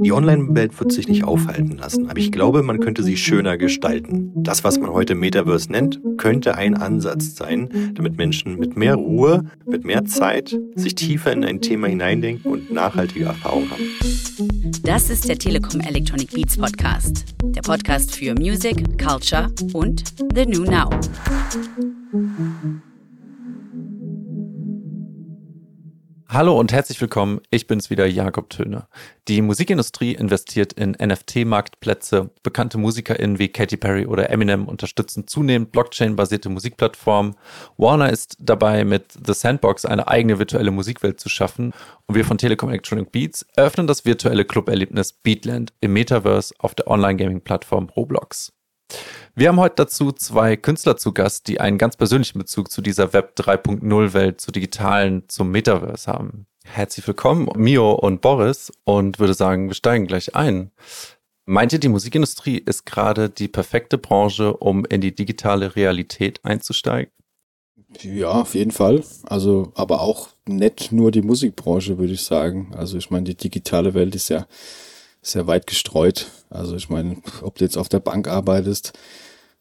Die Online-Welt wird sich nicht aufhalten lassen, aber ich glaube, man könnte sie schöner gestalten. Das, was man heute Metaverse nennt, könnte ein Ansatz sein, damit Menschen mit mehr Ruhe, mit mehr Zeit sich tiefer in ein Thema hineindenken und nachhaltige Erfahrungen haben. Das ist der Telekom Electronic Beats Podcast, der Podcast für Music, Culture und The New Now. Hallo und herzlich willkommen. Ich bin's wieder, Jakob Töne. Die Musikindustrie investiert in NFT-Marktplätze. Bekannte MusikerInnen wie Katy Perry oder Eminem unterstützen zunehmend Blockchain-basierte Musikplattformen. Warner ist dabei, mit The Sandbox eine eigene virtuelle Musikwelt zu schaffen. Und wir von Telekom Electronic Beats eröffnen das virtuelle Club-Erlebnis Beatland im Metaverse auf der Online-Gaming-Plattform Roblox. Wir haben heute dazu zwei Künstler zu Gast, die einen ganz persönlichen Bezug zu dieser Web 3.0 Welt, zu digitalen, zum Metaverse haben. Herzlich willkommen, Mio und Boris, und würde sagen, wir steigen gleich ein. Meint ihr, die Musikindustrie ist gerade die perfekte Branche, um in die digitale Realität einzusteigen? Ja, auf jeden Fall. Also, aber auch nicht nur die Musikbranche, würde ich sagen. Also, ich meine, die digitale Welt ist ja sehr weit gestreut. Also ich meine, ob du jetzt auf der Bank arbeitest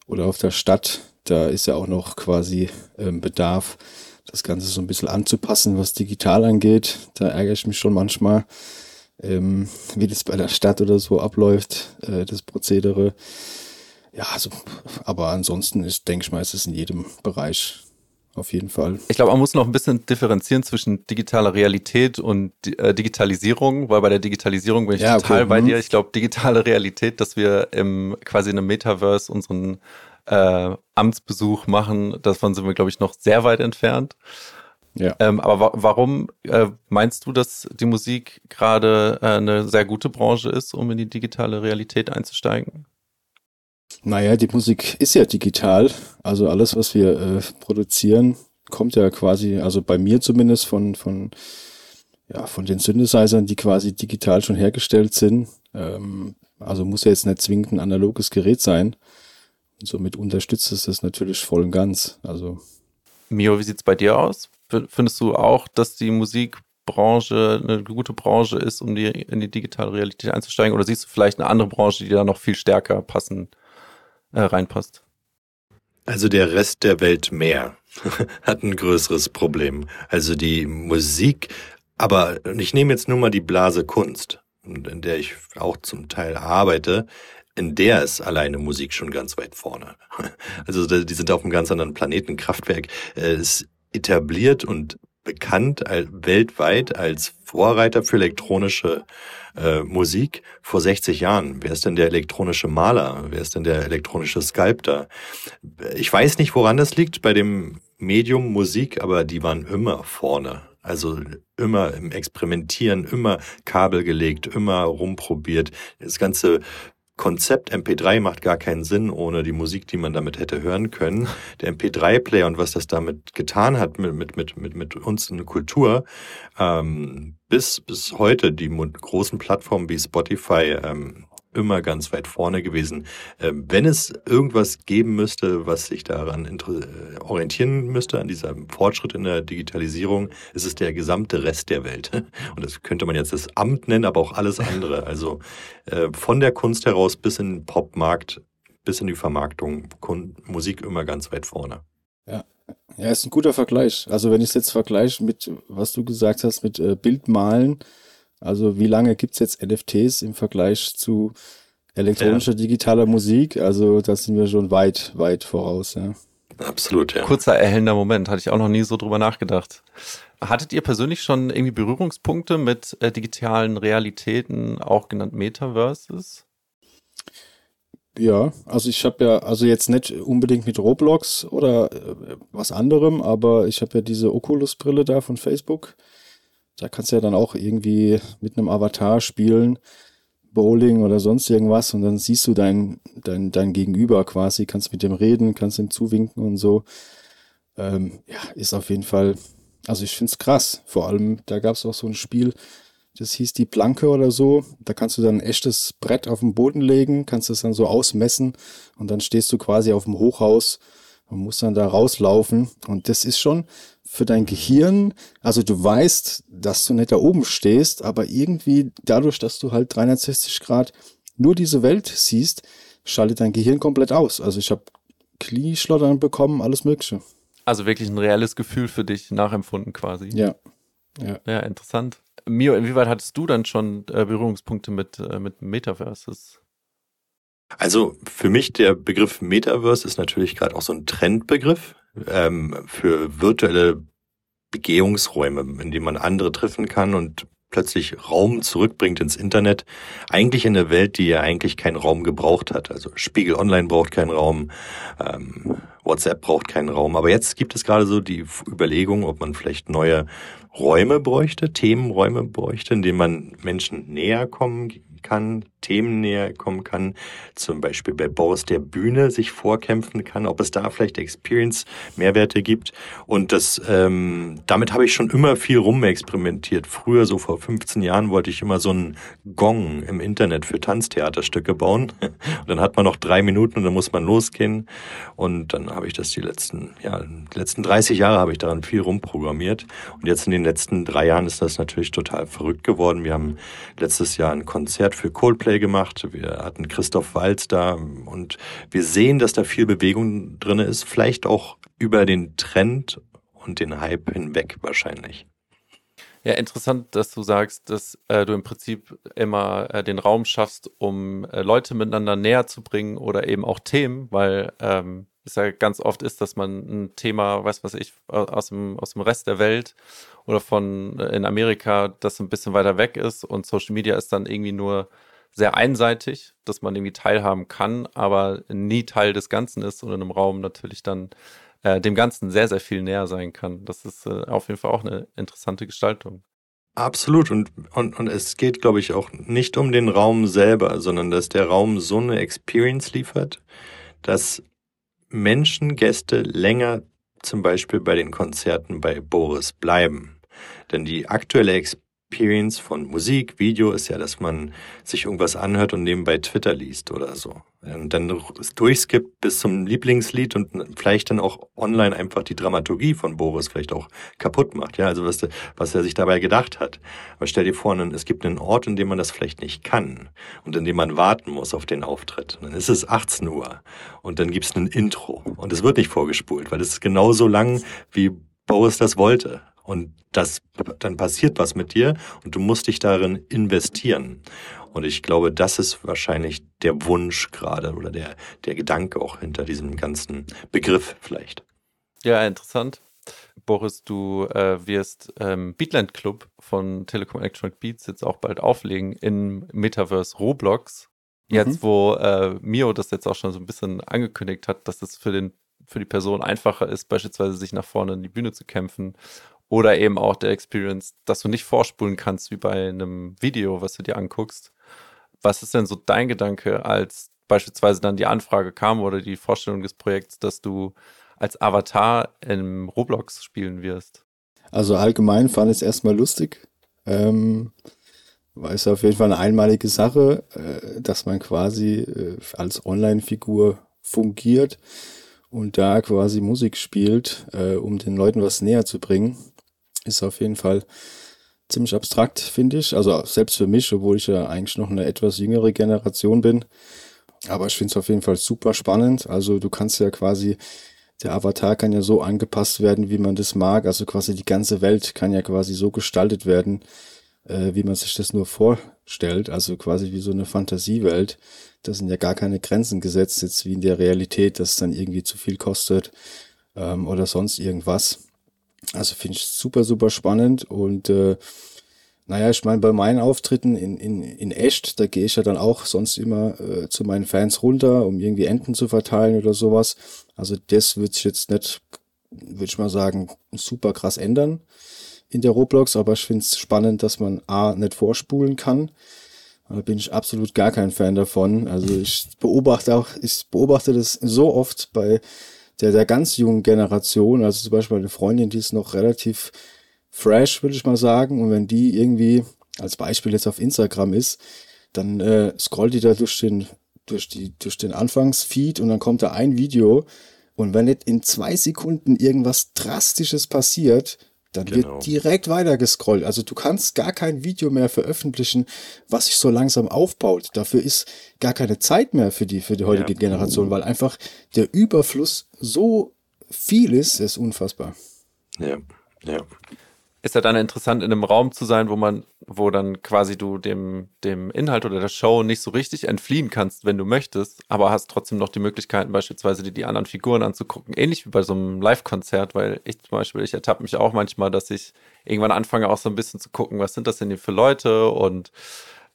oder auf der Stadt, da ist ja auch noch quasi ähm, Bedarf, das Ganze so ein bisschen anzupassen, was digital angeht. Da ärgere ich mich schon manchmal, ähm, wie das bei der Stadt oder so abläuft, äh, das Prozedere. Ja, also, aber ansonsten ist, denke ich mal, ist es in jedem Bereich auf jeden Fall. Ich glaube, man muss noch ein bisschen differenzieren zwischen digitaler Realität und äh, Digitalisierung, weil bei der Digitalisierung bin ich ja, total okay. bei mhm. dir. Ich glaube, digitale Realität, dass wir im quasi in einem Metaverse unseren äh, Amtsbesuch machen, davon sind wir, glaube ich, noch sehr weit entfernt. Ja. Ähm, aber wa warum äh, meinst du, dass die Musik gerade äh, eine sehr gute Branche ist, um in die digitale Realität einzusteigen? Naja, die Musik ist ja digital. Also alles, was wir äh, produzieren, kommt ja quasi, also bei mir zumindest von, von, ja, von den Synthesizern, die quasi digital schon hergestellt sind. Ähm, also muss ja jetzt nicht zwingend ein analoges Gerät sein. Und somit unterstützt es das natürlich voll und ganz. Also. Mio, wie sieht's bei dir aus? Findest du auch, dass die Musikbranche eine gute Branche ist, um die, in die digitale Realität einzusteigen? Oder siehst du vielleicht eine andere Branche, die da noch viel stärker passen äh, reinpasst. Also der Rest der Welt mehr hat ein größeres Problem. Also die Musik, aber ich nehme jetzt nur mal die Blase Kunst, in der ich auch zum Teil arbeite, in der ist alleine Musik schon ganz weit vorne. Also die sind auf einem ganz anderen Planeten. Kraftwerk äh, ist etabliert und bekannt weltweit als Vorreiter für elektronische äh, Musik vor 60 Jahren. Wer ist denn der elektronische Maler? Wer ist denn der elektronische Sculptor? Ich weiß nicht, woran das liegt bei dem Medium Musik, aber die waren immer vorne. Also immer im Experimentieren, immer Kabel gelegt, immer rumprobiert. Das ganze Konzept MP3 macht gar keinen Sinn ohne die Musik, die man damit hätte hören können. Der MP3-Player und was das damit getan hat mit, mit, mit, mit, uns in der Kultur, ähm, bis, bis heute die großen Plattformen wie Spotify ähm, immer ganz weit vorne gewesen. Ähm, wenn es irgendwas geben müsste, was sich daran äh, orientieren müsste, an diesem Fortschritt in der Digitalisierung, ist es der gesamte Rest der Welt. Und das könnte man jetzt das Amt nennen, aber auch alles andere. Also äh, von der Kunst heraus bis in den Popmarkt, bis in die Vermarktung, Musik immer ganz weit vorne. Ja. Ist ein guter Vergleich. Also wenn ich es jetzt vergleiche mit, was du gesagt hast, mit äh, Bildmalen, also wie lange gibt's jetzt NFTs im Vergleich zu elektronischer ja. digitaler Musik? Also da sind wir schon weit, weit voraus, ja. Absolut, ja. Kurzer erhellender Moment, hatte ich auch noch nie so drüber nachgedacht. Hattet ihr persönlich schon irgendwie Berührungspunkte mit äh, digitalen Realitäten, auch genannt Metaverses? Ja, also ich habe ja, also jetzt nicht unbedingt mit Roblox oder äh, was anderem, aber ich habe ja diese Oculus-Brille da von Facebook. Da kannst du ja dann auch irgendwie mit einem Avatar spielen, Bowling oder sonst irgendwas und dann siehst du dein, dein, dein Gegenüber quasi, kannst mit dem reden, kannst ihm zuwinken und so. Ähm, ja, ist auf jeden Fall, also ich find's krass. Vor allem, da gab's auch so ein Spiel, das hieß die Planke oder so. Da kannst du dann ein echtes Brett auf den Boden legen, kannst es dann so ausmessen und dann stehst du quasi auf dem Hochhaus Man muss dann da rauslaufen und das ist schon für dein Gehirn, also du weißt, dass du nicht da oben stehst, aber irgendwie dadurch, dass du halt 360 Grad nur diese Welt siehst, schaltet dein Gehirn komplett aus. Also ich habe Knieschlottern bekommen, alles Mögliche. Also wirklich ein reelles Gefühl für dich nachempfunden quasi. Ja. Ja, ja interessant. Mio, inwieweit hattest du dann schon äh, Berührungspunkte mit, äh, mit Metaverses? Also für mich der Begriff Metaverse ist natürlich gerade auch so ein Trendbegriff ähm, für virtuelle Begehungsräume, in denen man andere treffen kann und plötzlich Raum zurückbringt ins Internet. Eigentlich in der Welt, die ja eigentlich keinen Raum gebraucht hat. Also Spiegel Online braucht keinen Raum, ähm, WhatsApp braucht keinen Raum. Aber jetzt gibt es gerade so die Überlegung, ob man vielleicht neue Räume bräuchte, Themenräume bräuchte, in denen man Menschen näher kommen kann, Themen näher kommen kann, zum Beispiel bei Boris der Bühne sich vorkämpfen kann, ob es da vielleicht Experience-Mehrwerte gibt. Und das, ähm, damit habe ich schon immer viel rumexperimentiert. Früher, so vor 15 Jahren, wollte ich immer so einen Gong im Internet für Tanztheaterstücke bauen. Und dann hat man noch drei Minuten und dann muss man losgehen. Und dann habe ich das die letzten, ja, die letzten 30 Jahre habe ich daran viel rumprogrammiert. Und jetzt in den letzten drei Jahren ist das natürlich total verrückt geworden. Wir haben letztes Jahr ein Konzert für Coldplay gemacht. Wir hatten Christoph Walz da und wir sehen, dass da viel Bewegung drin ist. Vielleicht auch über den Trend und den Hype hinweg wahrscheinlich. Ja, interessant, dass du sagst, dass äh, du im Prinzip immer äh, den Raum schaffst, um äh, Leute miteinander näher zu bringen oder eben auch Themen, weil ähm, es ja ganz oft ist, dass man ein Thema, weiß was ich, aus dem, aus dem Rest der Welt oder von äh, in Amerika, das ein bisschen weiter weg ist und Social Media ist dann irgendwie nur sehr einseitig, dass man irgendwie teilhaben kann, aber nie Teil des Ganzen ist und in einem Raum natürlich dann äh, dem Ganzen sehr, sehr viel näher sein kann. Das ist äh, auf jeden Fall auch eine interessante Gestaltung. Absolut. Und, und, und es geht, glaube ich, auch nicht um den Raum selber, sondern dass der Raum so eine Experience liefert, dass Menschen, Gäste länger zum Beispiel bei den Konzerten bei Boris bleiben. Denn die aktuelle Experience Experience von Musik, Video ist ja, dass man sich irgendwas anhört und nebenbei Twitter liest oder so. Und dann durchskippt bis zum Lieblingslied und vielleicht dann auch online einfach die Dramaturgie von Boris vielleicht auch kaputt macht. Ja, also was, was er sich dabei gedacht hat. Aber stell dir vor, es gibt einen Ort, in dem man das vielleicht nicht kann und in dem man warten muss auf den Auftritt. Und dann ist es 18 Uhr und dann gibt es ein Intro und es wird nicht vorgespult, weil es ist genauso lang, wie Boris das wollte. Und das, dann passiert was mit dir und du musst dich darin investieren. Und ich glaube, das ist wahrscheinlich der Wunsch gerade oder der, der Gedanke auch hinter diesem ganzen Begriff vielleicht. Ja, interessant. Boris, du äh, wirst ähm, Beatland Club von Telekom Electronic Beats jetzt auch bald auflegen im Metaverse Roblox. Jetzt, mhm. wo äh, Mio das jetzt auch schon so ein bisschen angekündigt hat, dass es für den für die Person einfacher ist, beispielsweise sich nach vorne in die Bühne zu kämpfen oder eben auch der Experience, dass du nicht vorspulen kannst wie bei einem Video, was du dir anguckst. Was ist denn so dein Gedanke, als beispielsweise dann die Anfrage kam oder die Vorstellung des Projekts, dass du als Avatar im Roblox spielen wirst? Also allgemein fand ich es erstmal lustig. Ähm, war es auf jeden Fall eine einmalige Sache, äh, dass man quasi äh, als Online-Figur fungiert und da quasi Musik spielt, äh, um den Leuten was näher zu bringen ist auf jeden Fall ziemlich abstrakt, finde ich. Also selbst für mich, obwohl ich ja eigentlich noch eine etwas jüngere Generation bin. Aber ich finde es auf jeden Fall super spannend. Also du kannst ja quasi, der Avatar kann ja so angepasst werden, wie man das mag. Also quasi die ganze Welt kann ja quasi so gestaltet werden, äh, wie man sich das nur vorstellt. Also quasi wie so eine Fantasiewelt. Da sind ja gar keine Grenzen gesetzt, jetzt wie in der Realität, dass es dann irgendwie zu viel kostet ähm, oder sonst irgendwas. Also finde ich super, super spannend und äh, naja, ich meine, bei meinen Auftritten in, in, in echt, da gehe ich ja dann auch sonst immer äh, zu meinen Fans runter, um irgendwie Enten zu verteilen oder sowas. Also das wird sich jetzt nicht, würde ich mal sagen, super krass ändern in der Roblox, aber ich finde es spannend, dass man A nicht vorspulen kann. Da bin ich absolut gar kein Fan davon. Also ich beobachte auch, ich beobachte das so oft bei der, der ganz jungen Generation, also zum Beispiel eine Freundin, die ist noch relativ fresh, würde ich mal sagen. Und wenn die irgendwie als Beispiel jetzt auf Instagram ist, dann äh, scrollt die da durch den, durch die, durch den Anfangsfeed und dann kommt da ein Video, Und wenn nicht in zwei Sekunden irgendwas Drastisches passiert, dann genau. wird direkt weiter gescrollt. Also du kannst gar kein Video mehr veröffentlichen, was sich so langsam aufbaut. Dafür ist gar keine Zeit mehr für die, für die heutige ja. Generation, weil einfach der Überfluss so viel ist, ist unfassbar. Ja, ja ist ja dann interessant, in einem Raum zu sein, wo man, wo dann quasi du dem, dem Inhalt oder der Show nicht so richtig entfliehen kannst, wenn du möchtest, aber hast trotzdem noch die Möglichkeiten, beispielsweise dir die anderen Figuren anzugucken. Ähnlich wie bei so einem Live-Konzert, weil ich zum Beispiel, ich ertappe mich auch manchmal, dass ich irgendwann anfange, auch so ein bisschen zu gucken, was sind das denn hier für Leute und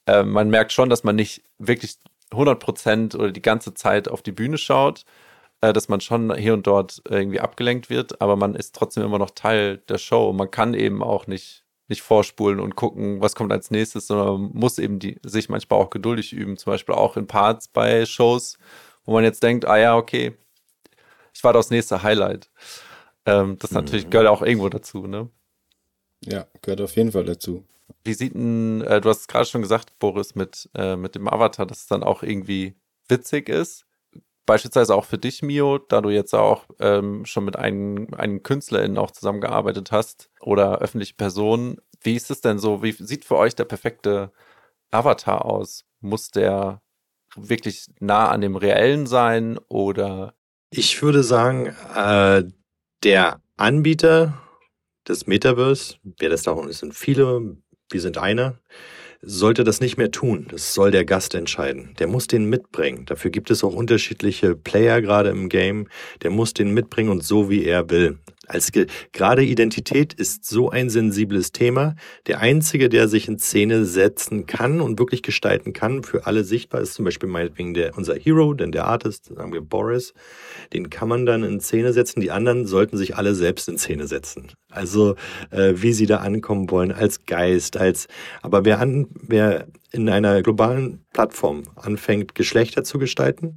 äh, man merkt schon, dass man nicht wirklich 100 Prozent oder die ganze Zeit auf die Bühne schaut, dass man schon hier und dort irgendwie abgelenkt wird, aber man ist trotzdem immer noch Teil der Show. Man kann eben auch nicht, nicht vorspulen und gucken, was kommt als nächstes, sondern muss eben die, sich manchmal auch geduldig üben, zum Beispiel auch in Parts bei Shows, wo man jetzt denkt, ah ja, okay, ich warte aufs nächste Highlight. Ähm, das natürlich mhm. gehört auch irgendwo dazu, ne? Ja, gehört auf jeden Fall dazu. Wie sieht denn, äh, du hast es gerade schon gesagt, Boris, mit, äh, mit dem Avatar, dass es dann auch irgendwie witzig ist beispielsweise auch für dich, Mio, da du jetzt auch ähm, schon mit einem, einem KünstlerInnen auch zusammengearbeitet hast oder öffentliche Personen, wie ist es denn so? Wie sieht für euch der perfekte Avatar aus? Muss der wirklich nah an dem Reellen sein oder? Ich würde sagen, äh, der Anbieter des Metaverse, wer das da ist, sind viele, wir sind einer, sollte das nicht mehr tun. Das soll der Gast entscheiden. Der muss den mitbringen. Dafür gibt es auch unterschiedliche Player gerade im Game. Der muss den mitbringen und so wie er will. Als gerade Identität ist so ein sensibles Thema. Der einzige, der sich in Szene setzen kann und wirklich gestalten kann, für alle sichtbar ist zum Beispiel meinetwegen der, unser Hero, denn der Artist, sagen wir Boris, den kann man dann in Szene setzen. Die anderen sollten sich alle selbst in Szene setzen. Also, äh, wie sie da ankommen wollen, als Geist, als, aber wer an, wer in einer globalen Plattform anfängt, Geschlechter zu gestalten,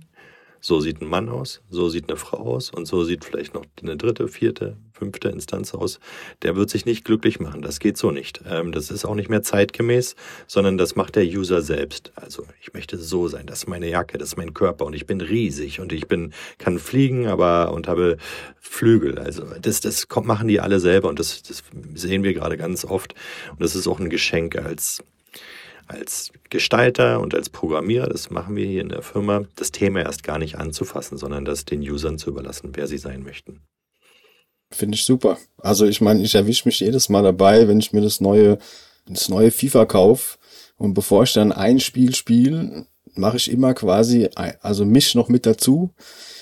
so sieht ein Mann aus, so sieht eine Frau aus und so sieht vielleicht noch eine dritte, vierte, fünfte Instanz aus. Der wird sich nicht glücklich machen. Das geht so nicht. Ähm, das ist auch nicht mehr zeitgemäß, sondern das macht der User selbst. Also ich möchte so sein. Das ist meine Jacke, das ist mein Körper und ich bin riesig und ich bin kann fliegen, aber und habe Flügel. Also das das kommt, machen die alle selber und das, das sehen wir gerade ganz oft und das ist auch ein Geschenk als als Gestalter und als Programmierer, das machen wir hier in der Firma, das Thema erst gar nicht anzufassen, sondern das den Usern zu überlassen, wer sie sein möchten. Finde ich super. Also ich meine, ich erwische mich jedes Mal dabei, wenn ich mir das neue, das neue FIFA kaufe und bevor ich dann ein Spiel spiele, mache ich immer quasi, also mich noch mit dazu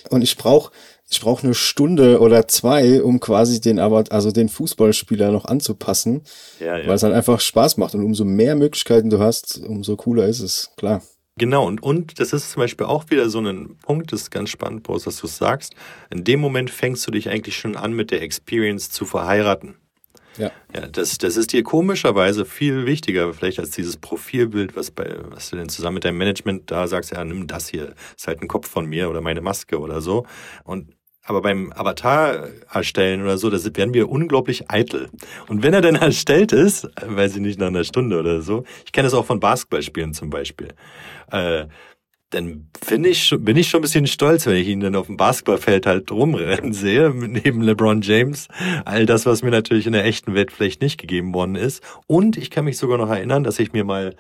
und ich brauche ich brauche eine Stunde oder zwei, um quasi den aber also den Fußballspieler noch anzupassen, ja, ja. weil es halt einfach Spaß macht und umso mehr Möglichkeiten du hast, umso cooler ist es, klar. Genau, und, und das ist zum Beispiel auch wieder so ein Punkt, das ist ganz spannend, Boris, was du sagst. In dem Moment fängst du dich eigentlich schon an, mit der Experience zu verheiraten. Ja. ja das, das ist dir komischerweise viel wichtiger, vielleicht als dieses Profilbild, was, bei, was du denn zusammen mit deinem Management da sagst, ja, nimm das hier, ist halt ein Kopf von mir oder meine Maske oder so. Und aber beim Avatar erstellen oder so, da werden wir unglaublich eitel. Und wenn er dann erstellt ist, weiß ich nicht, nach einer Stunde oder so, ich kenne das auch von Basketballspielen zum Beispiel, äh, dann finde ich, bin ich schon ein bisschen stolz, wenn ich ihn dann auf dem Basketballfeld halt rumrennen sehe, neben LeBron James. All das, was mir natürlich in der echten Welt vielleicht nicht gegeben worden ist. Und ich kann mich sogar noch erinnern, dass ich mir mal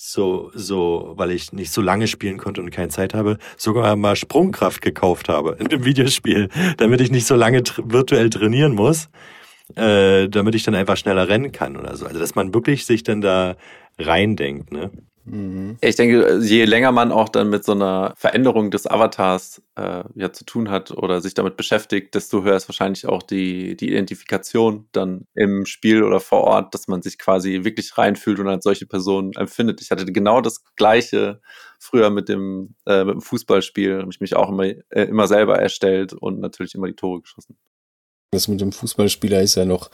so, so, weil ich nicht so lange spielen konnte und keine Zeit habe, sogar mal Sprungkraft gekauft habe in dem Videospiel, damit ich nicht so lange virtuell trainieren muss, äh, damit ich dann einfach schneller rennen kann oder so. Also, dass man wirklich sich dann da reindenkt, ne? Mhm. Ich denke, je länger man auch dann mit so einer Veränderung des Avatars äh, ja zu tun hat oder sich damit beschäftigt, desto höher ist wahrscheinlich auch die, die Identifikation dann im Spiel oder vor Ort, dass man sich quasi wirklich reinfühlt und als solche Person empfindet. Ich hatte genau das Gleiche früher mit dem, äh, mit dem Fußballspiel, habe ich mich auch immer, äh, immer selber erstellt und natürlich immer die Tore geschossen. Das mit dem Fußballspieler ist ja noch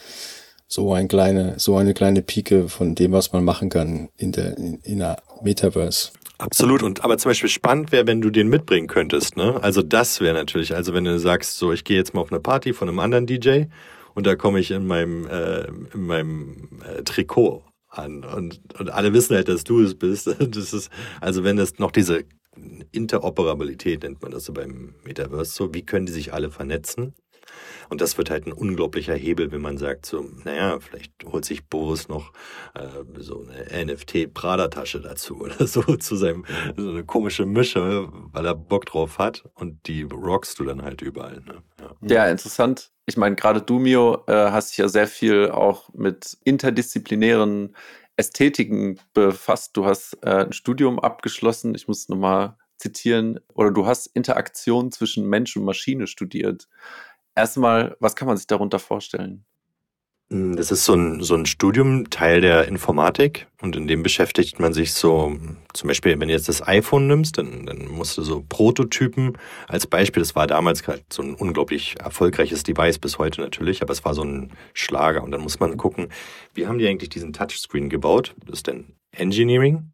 so ein kleine, so eine kleine Pike von dem, was man machen kann in der, in, in der Metaverse. Absolut. Und aber zum Beispiel spannend wäre, wenn du den mitbringen könntest, ne? Also das wäre natürlich, also wenn du sagst, so ich gehe jetzt mal auf eine Party von einem anderen DJ und da komme ich in meinem, äh, in meinem äh, Trikot an und, und alle wissen halt, dass du es bist. Das ist, also wenn es noch diese Interoperabilität nennt man das so beim Metaverse so. Wie können die sich alle vernetzen? Und das wird halt ein unglaublicher Hebel, wenn man sagt, so, naja, vielleicht holt sich Boris noch äh, so eine NFT-Prada-Tasche dazu oder so zu seinem, so eine komische Mische, weil er Bock drauf hat und die rockst du dann halt überall. Ne? Ja. ja, interessant. Ich meine, gerade du, Mio, äh, hast dich ja sehr viel auch mit interdisziplinären Ästhetiken befasst. Du hast äh, ein Studium abgeschlossen. Ich muss nochmal zitieren. Oder du hast Interaktion zwischen Mensch und Maschine studiert. Erstmal, was kann man sich darunter vorstellen? Hm, das ist so ein, so ein Studium, Teil der Informatik und in dem beschäftigt man sich so, zum Beispiel, wenn du jetzt das iPhone nimmst, dann, dann musst du so Prototypen als Beispiel, das war damals halt so ein unglaublich erfolgreiches Device bis heute natürlich, aber es war so ein Schlager und dann muss man gucken, wie haben die eigentlich diesen Touchscreen gebaut? Das ist dann Engineering,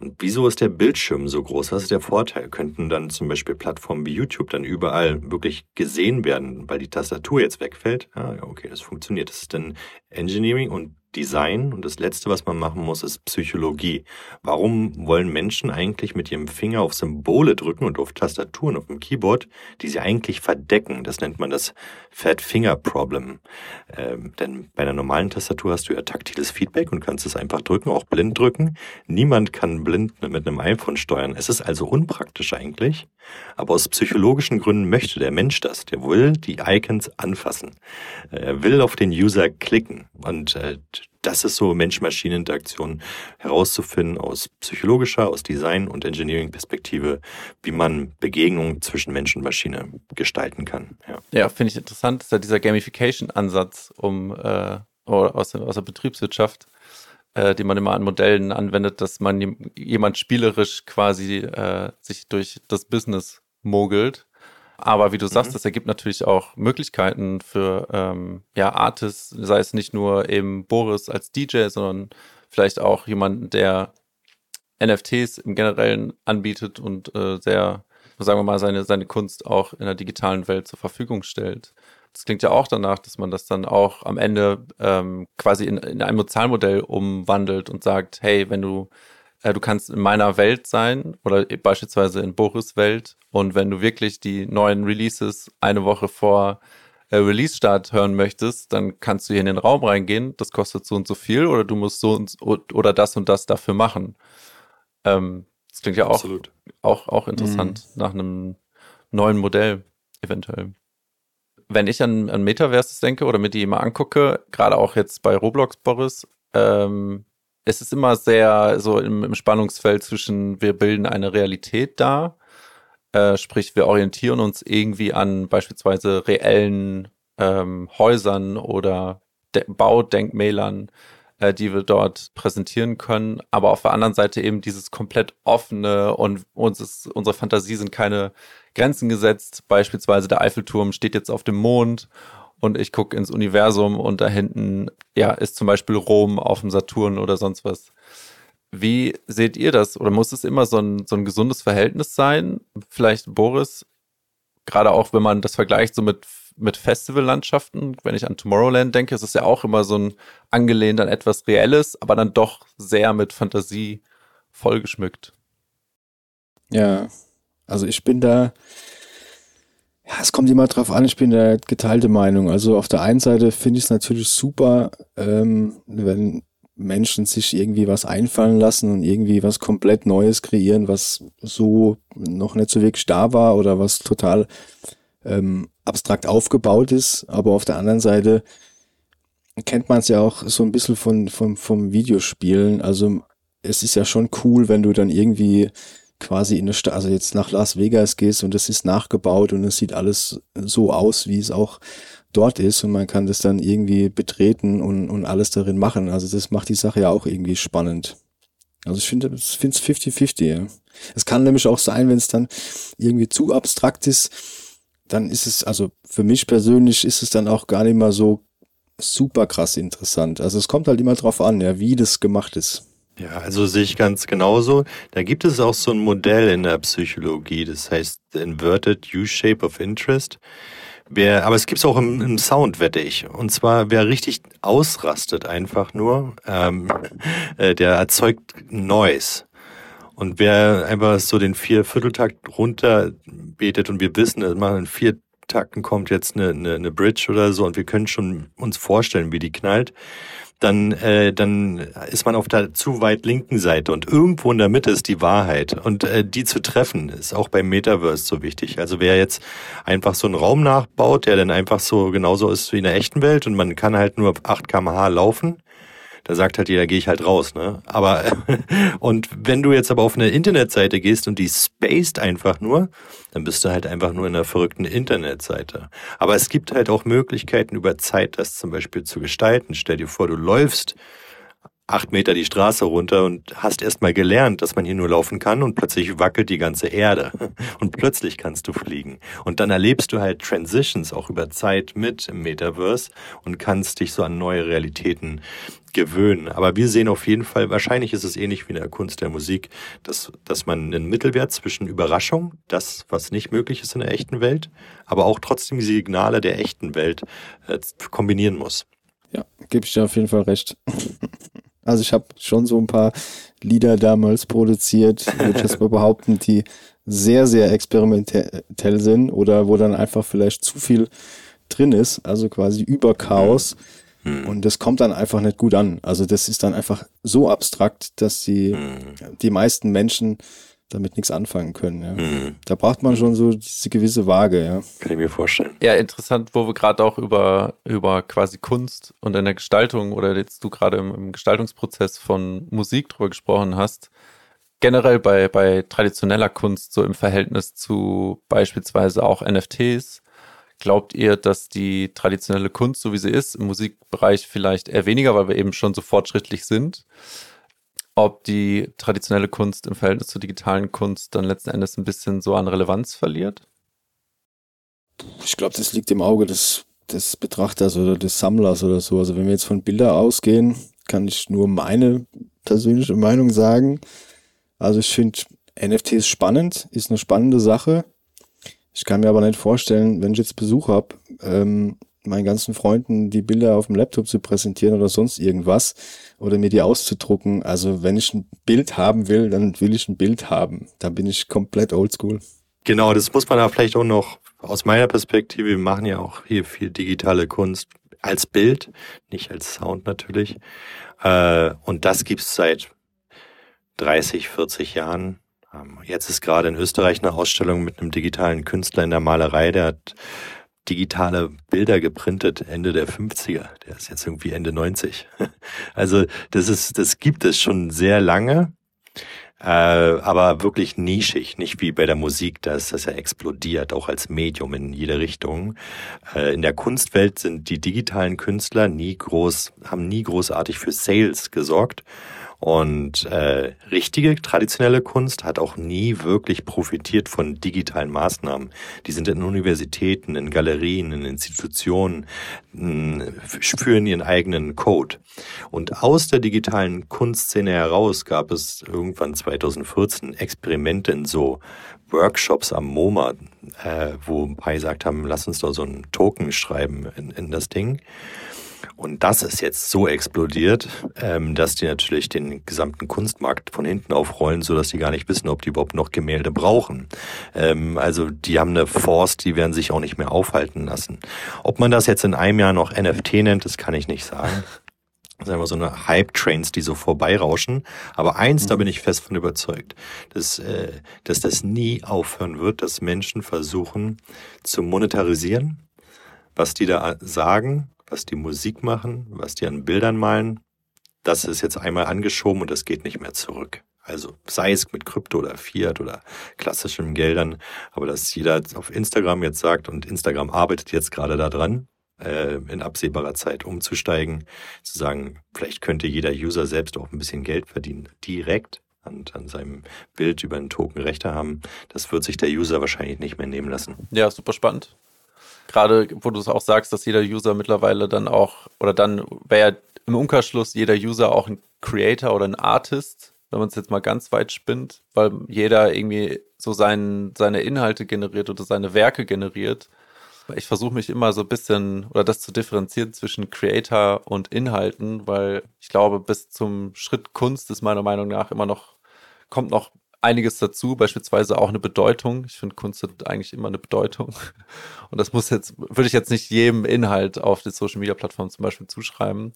und wieso ist der Bildschirm so groß? Was ist der Vorteil? Könnten dann zum Beispiel Plattformen wie YouTube dann überall wirklich gesehen werden, weil die Tastatur jetzt wegfällt? Ah, ja, okay, das funktioniert. Das ist dann Engineering und Design und das Letzte, was man machen muss, ist Psychologie. Warum wollen Menschen eigentlich mit ihrem Finger auf Symbole drücken und auf Tastaturen auf dem Keyboard, die sie eigentlich verdecken? Das nennt man das Fat Finger Problem. Ähm, denn bei einer normalen Tastatur hast du ja taktiles Feedback und kannst es einfach drücken, auch blind drücken. Niemand kann blind mit einem iPhone steuern. Es ist also unpraktisch eigentlich. Aber aus psychologischen Gründen möchte der Mensch das. Der will die Icons anfassen. Er will auf den User klicken und äh, das ist so Mensch-Maschinen-Interaktion herauszufinden aus psychologischer, aus Design- und Engineering-Perspektive, wie man Begegnungen zwischen Mensch und Maschine gestalten kann. Ja, ja finde ich interessant, ist ja dieser Gamification-Ansatz um äh, aus, aus der Betriebswirtschaft, äh, den man immer an Modellen anwendet, dass man jemand spielerisch quasi äh, sich durch das Business mogelt aber wie du sagst, mhm. das ergibt natürlich auch Möglichkeiten für ähm, ja, Artists, sei es nicht nur eben Boris als DJ, sondern vielleicht auch jemand, der NFTs im Generellen anbietet und äh, sehr, sagen wir mal, seine, seine Kunst auch in der digitalen Welt zur Verfügung stellt. Das klingt ja auch danach, dass man das dann auch am Ende ähm, quasi in, in ein Bezahlmodell umwandelt und sagt, hey, wenn du du kannst in meiner Welt sein oder beispielsweise in Boris Welt und wenn du wirklich die neuen Releases eine Woche vor äh, Release-Start hören möchtest, dann kannst du hier in den Raum reingehen, das kostet so und so viel oder du musst so und, oder das und das dafür machen. Ähm, das klingt ja auch, auch, auch interessant mhm. nach einem neuen Modell eventuell. Wenn ich an, an Metaverses denke oder mir die immer angucke, gerade auch jetzt bei Roblox, Boris, ähm, es ist immer sehr so im, im Spannungsfeld zwischen wir bilden eine Realität dar, äh, sprich wir orientieren uns irgendwie an beispielsweise reellen ähm, Häusern oder De Baudenkmälern, äh, die wir dort präsentieren können, aber auf der anderen Seite eben dieses komplett offene und uns ist, unsere Fantasie sind keine Grenzen gesetzt. Beispielsweise der Eiffelturm steht jetzt auf dem Mond und ich gucke ins Universum und da hinten ja ist zum Beispiel Rom auf dem Saturn oder sonst was. Wie seht ihr das? Oder muss es immer so ein, so ein gesundes Verhältnis sein? Vielleicht Boris, gerade auch wenn man das vergleicht so mit, mit Festivallandschaften, wenn ich an Tomorrowland denke, ist es ja auch immer so ein angelehnt an etwas Reelles, aber dann doch sehr mit Fantasie vollgeschmückt. Ja, also ich bin da, ja, es kommt immer drauf an, ich bin der geteilte Meinung. Also auf der einen Seite finde ich es natürlich super, ähm, wenn Menschen sich irgendwie was einfallen lassen und irgendwie was komplett Neues kreieren, was so noch nicht so wirklich da war oder was total ähm, abstrakt aufgebaut ist. Aber auf der anderen Seite kennt man es ja auch so ein bisschen von, von, vom Videospielen. Also es ist ja schon cool, wenn du dann irgendwie quasi in der Stadt, also jetzt nach Las Vegas gehst und es ist nachgebaut und es sieht alles so aus, wie es auch dort ist und man kann das dann irgendwie betreten und, und alles darin machen. Also das macht die Sache ja auch irgendwie spannend. Also ich finde, es 50-50, ja. Es kann nämlich auch sein, wenn es dann irgendwie zu abstrakt ist, dann ist es, also für mich persönlich ist es dann auch gar nicht mehr so super krass interessant. Also es kommt halt immer drauf an, ja, wie das gemacht ist. Ja, also sehe ich ganz genauso. Da gibt es auch so ein Modell in der Psychologie, das heißt Inverted U-Shape of Interest. Wer, aber es gibt es auch im, im, Sound, wette ich. Und zwar, wer richtig ausrastet einfach nur, ähm, äh, der erzeugt Noise. Und wer einfach so den Vier-Vierteltakt runterbetet und wir wissen, man in vier Takten kommt jetzt eine, eine, eine Bridge oder so und wir können schon uns vorstellen, wie die knallt, dann, äh, dann ist man auf der zu weit linken Seite und irgendwo in der Mitte ist die Wahrheit. Und äh, die zu treffen, ist auch beim Metaverse so wichtig. Also wer jetzt einfach so einen Raum nachbaut, der dann einfach so genauso ist wie in der echten Welt und man kann halt nur 8 kmh laufen, da sagt halt jeder, gehe ich halt raus, ne? Aber und wenn du jetzt aber auf eine Internetseite gehst und die spaced einfach nur, dann bist du halt einfach nur in einer verrückten Internetseite. Aber es gibt halt auch Möglichkeiten über Zeit, das zum Beispiel zu gestalten. Stell dir vor, du läufst acht Meter die Straße runter und hast erst mal gelernt, dass man hier nur laufen kann und plötzlich wackelt die ganze Erde und plötzlich kannst du fliegen. Und dann erlebst du halt Transitions auch über Zeit mit im Metaverse und kannst dich so an neue Realitäten gewöhnen. Aber wir sehen auf jeden Fall, wahrscheinlich ist es ähnlich wie in der Kunst der Musik, dass, dass man einen Mittelwert zwischen Überraschung, das, was nicht möglich ist in der echten Welt, aber auch trotzdem die Signale der echten Welt äh, kombinieren muss. Ja, gebe ich dir auf jeden Fall recht. Also ich habe schon so ein paar Lieder damals produziert, würde ich jetzt mal behaupten, die sehr, sehr experimentell sind oder wo dann einfach vielleicht zu viel drin ist, also quasi über Chaos. Mhm. Und das kommt dann einfach nicht gut an. Also das ist dann einfach so abstrakt, dass die, mhm. die meisten Menschen damit nichts anfangen können. Ja. Mhm. Da braucht man schon so diese gewisse Waage, ja. Kann ich mir vorstellen. Ja, interessant, wo wir gerade auch über, über quasi Kunst und in der Gestaltung oder jetzt du gerade im, im, Gestaltungsprozess von Musik drüber gesprochen hast. Generell bei, bei traditioneller Kunst, so im Verhältnis zu beispielsweise auch NFTs, glaubt ihr, dass die traditionelle Kunst, so wie sie ist, im Musikbereich vielleicht eher weniger, weil wir eben schon so fortschrittlich sind? Ob die traditionelle Kunst im Verhältnis zur digitalen Kunst dann letzten Endes ein bisschen so an Relevanz verliert? Ich glaube, das liegt im Auge des, des Betrachters oder des Sammlers oder so. Also wenn wir jetzt von Bilder ausgehen, kann ich nur meine persönliche Meinung sagen. Also ich finde NFTs spannend, ist eine spannende Sache. Ich kann mir aber nicht vorstellen, wenn ich jetzt Besuch habe, ähm, meinen ganzen Freunden die Bilder auf dem Laptop zu präsentieren oder sonst irgendwas oder mir die auszudrucken. Also wenn ich ein Bild haben will, dann will ich ein Bild haben. Da bin ich komplett oldschool. Genau, das muss man da vielleicht auch noch aus meiner Perspektive, wir machen ja auch hier viel digitale Kunst als Bild, nicht als Sound natürlich. Äh, und das gibt's seit 30, 40 Jahren. Ähm, jetzt ist gerade in Österreich eine Ausstellung mit einem digitalen Künstler in der Malerei, der hat digitale Bilder geprintet Ende der 50er. Der ist jetzt irgendwie Ende 90. Also das ist, das gibt es schon sehr lange. Äh, aber wirklich nischig, nicht wie bei der Musik, da ist das ja explodiert, auch als Medium in jede Richtung. Äh, in der Kunstwelt sind die digitalen Künstler nie groß, haben nie großartig für Sales gesorgt und äh, richtige traditionelle Kunst hat auch nie wirklich profitiert von digitalen Maßnahmen. Die sind in Universitäten, in Galerien, in Institutionen, führen ihren eigenen Code. Und aus der digitalen Kunstszene heraus gab es irgendwann 2014 Experimente in so Workshops am MoMA, äh, wo ein paar gesagt haben, lass uns doch so einen Token schreiben in, in das Ding. Und das ist jetzt so explodiert, ähm, dass die natürlich den gesamten Kunstmarkt von hinten aufrollen, so dass die gar nicht wissen, ob die überhaupt noch Gemälde brauchen. Ähm, also die haben eine Force, die werden sich auch nicht mehr aufhalten lassen. Ob man das jetzt in einem Jahr noch NFT nennt, das kann ich nicht sagen. Das sind einfach so eine Hype-Trains, die so vorbeirauschen. Aber eins, mhm. da bin ich fest von überzeugt, dass, äh, dass das nie aufhören wird, dass Menschen versuchen zu monetarisieren, was die da sagen was die Musik machen, was die an Bildern malen, das ist jetzt einmal angeschoben und das geht nicht mehr zurück. Also sei es mit Krypto oder Fiat oder klassischen Geldern, aber dass jeder auf Instagram jetzt sagt und Instagram arbeitet jetzt gerade daran, äh, in absehbarer Zeit umzusteigen, zu sagen, vielleicht könnte jeder User selbst auch ein bisschen Geld verdienen, direkt und an seinem Bild über einen Token Rechte haben, das wird sich der User wahrscheinlich nicht mehr nehmen lassen. Ja, super spannend gerade wo du es auch sagst, dass jeder User mittlerweile dann auch, oder dann wäre ja im Umkehrschluss jeder User auch ein Creator oder ein Artist, wenn man es jetzt mal ganz weit spinnt, weil jeder irgendwie so sein, seine Inhalte generiert oder seine Werke generiert. Ich versuche mich immer so ein bisschen oder das zu differenzieren zwischen Creator und Inhalten, weil ich glaube, bis zum Schritt Kunst ist meiner Meinung nach immer noch, kommt noch einiges dazu, beispielsweise auch eine Bedeutung. Ich finde, Kunst hat eigentlich immer eine Bedeutung. Und das muss jetzt, würde ich jetzt nicht jedem Inhalt auf der Social Media Plattform zum Beispiel zuschreiben.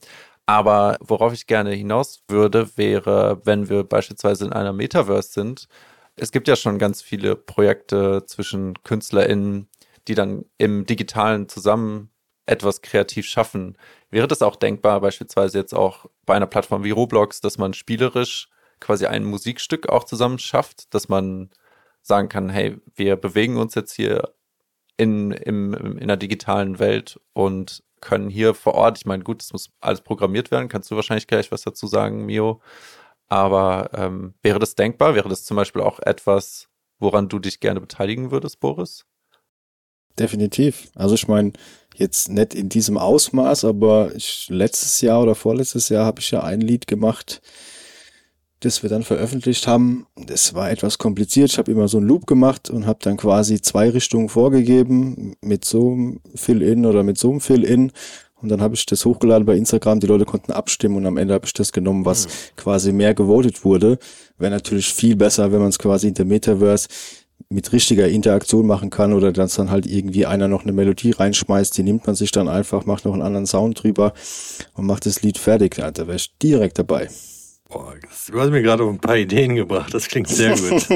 Aber worauf ich gerne hinaus würde, wäre, wenn wir beispielsweise in einer Metaverse sind. Es gibt ja schon ganz viele Projekte zwischen KünstlerInnen, die dann im Digitalen zusammen etwas kreativ schaffen. Wäre das auch denkbar, beispielsweise jetzt auch bei einer Plattform wie Roblox, dass man spielerisch quasi ein Musikstück auch zusammen schafft, dass man sagen kann, hey, wir bewegen uns jetzt hier in, im, in einer digitalen Welt und können hier vor Ort, ich meine, gut, das muss alles programmiert werden, kannst du wahrscheinlich gleich was dazu sagen, Mio. Aber ähm, wäre das denkbar? Wäre das zum Beispiel auch etwas, woran du dich gerne beteiligen würdest, Boris? Definitiv. Also ich meine, jetzt nicht in diesem Ausmaß, aber ich, letztes Jahr oder vorletztes Jahr habe ich ja ein Lied gemacht, das wir dann veröffentlicht haben. Das war etwas kompliziert. Ich habe immer so einen Loop gemacht und habe dann quasi zwei Richtungen vorgegeben mit so einem Fill-In oder mit so einem Fill-In. Und dann habe ich das hochgeladen bei Instagram. Die Leute konnten abstimmen und am Ende habe ich das genommen, was mhm. quasi mehr gewotet wurde. Wäre natürlich viel besser, wenn man es quasi in der Metaverse mit richtiger Interaktion machen kann oder dass dann halt irgendwie einer noch eine Melodie reinschmeißt, die nimmt man sich dann einfach, macht noch einen anderen Sound drüber und macht das Lied fertig. Da wäre ich direkt dabei. Boah, du hast mir gerade ein paar Ideen gebracht. Das klingt sehr gut.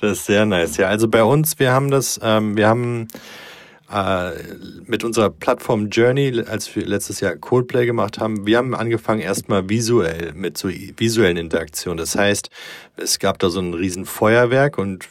das ist sehr nice. Ja, also bei uns, wir haben das, ähm, wir haben äh, mit unserer Plattform Journey, als wir letztes Jahr Coldplay gemacht haben, wir haben angefangen erstmal visuell mit so visuellen Interaktionen. Das heißt, es gab da so ein riesen Feuerwerk und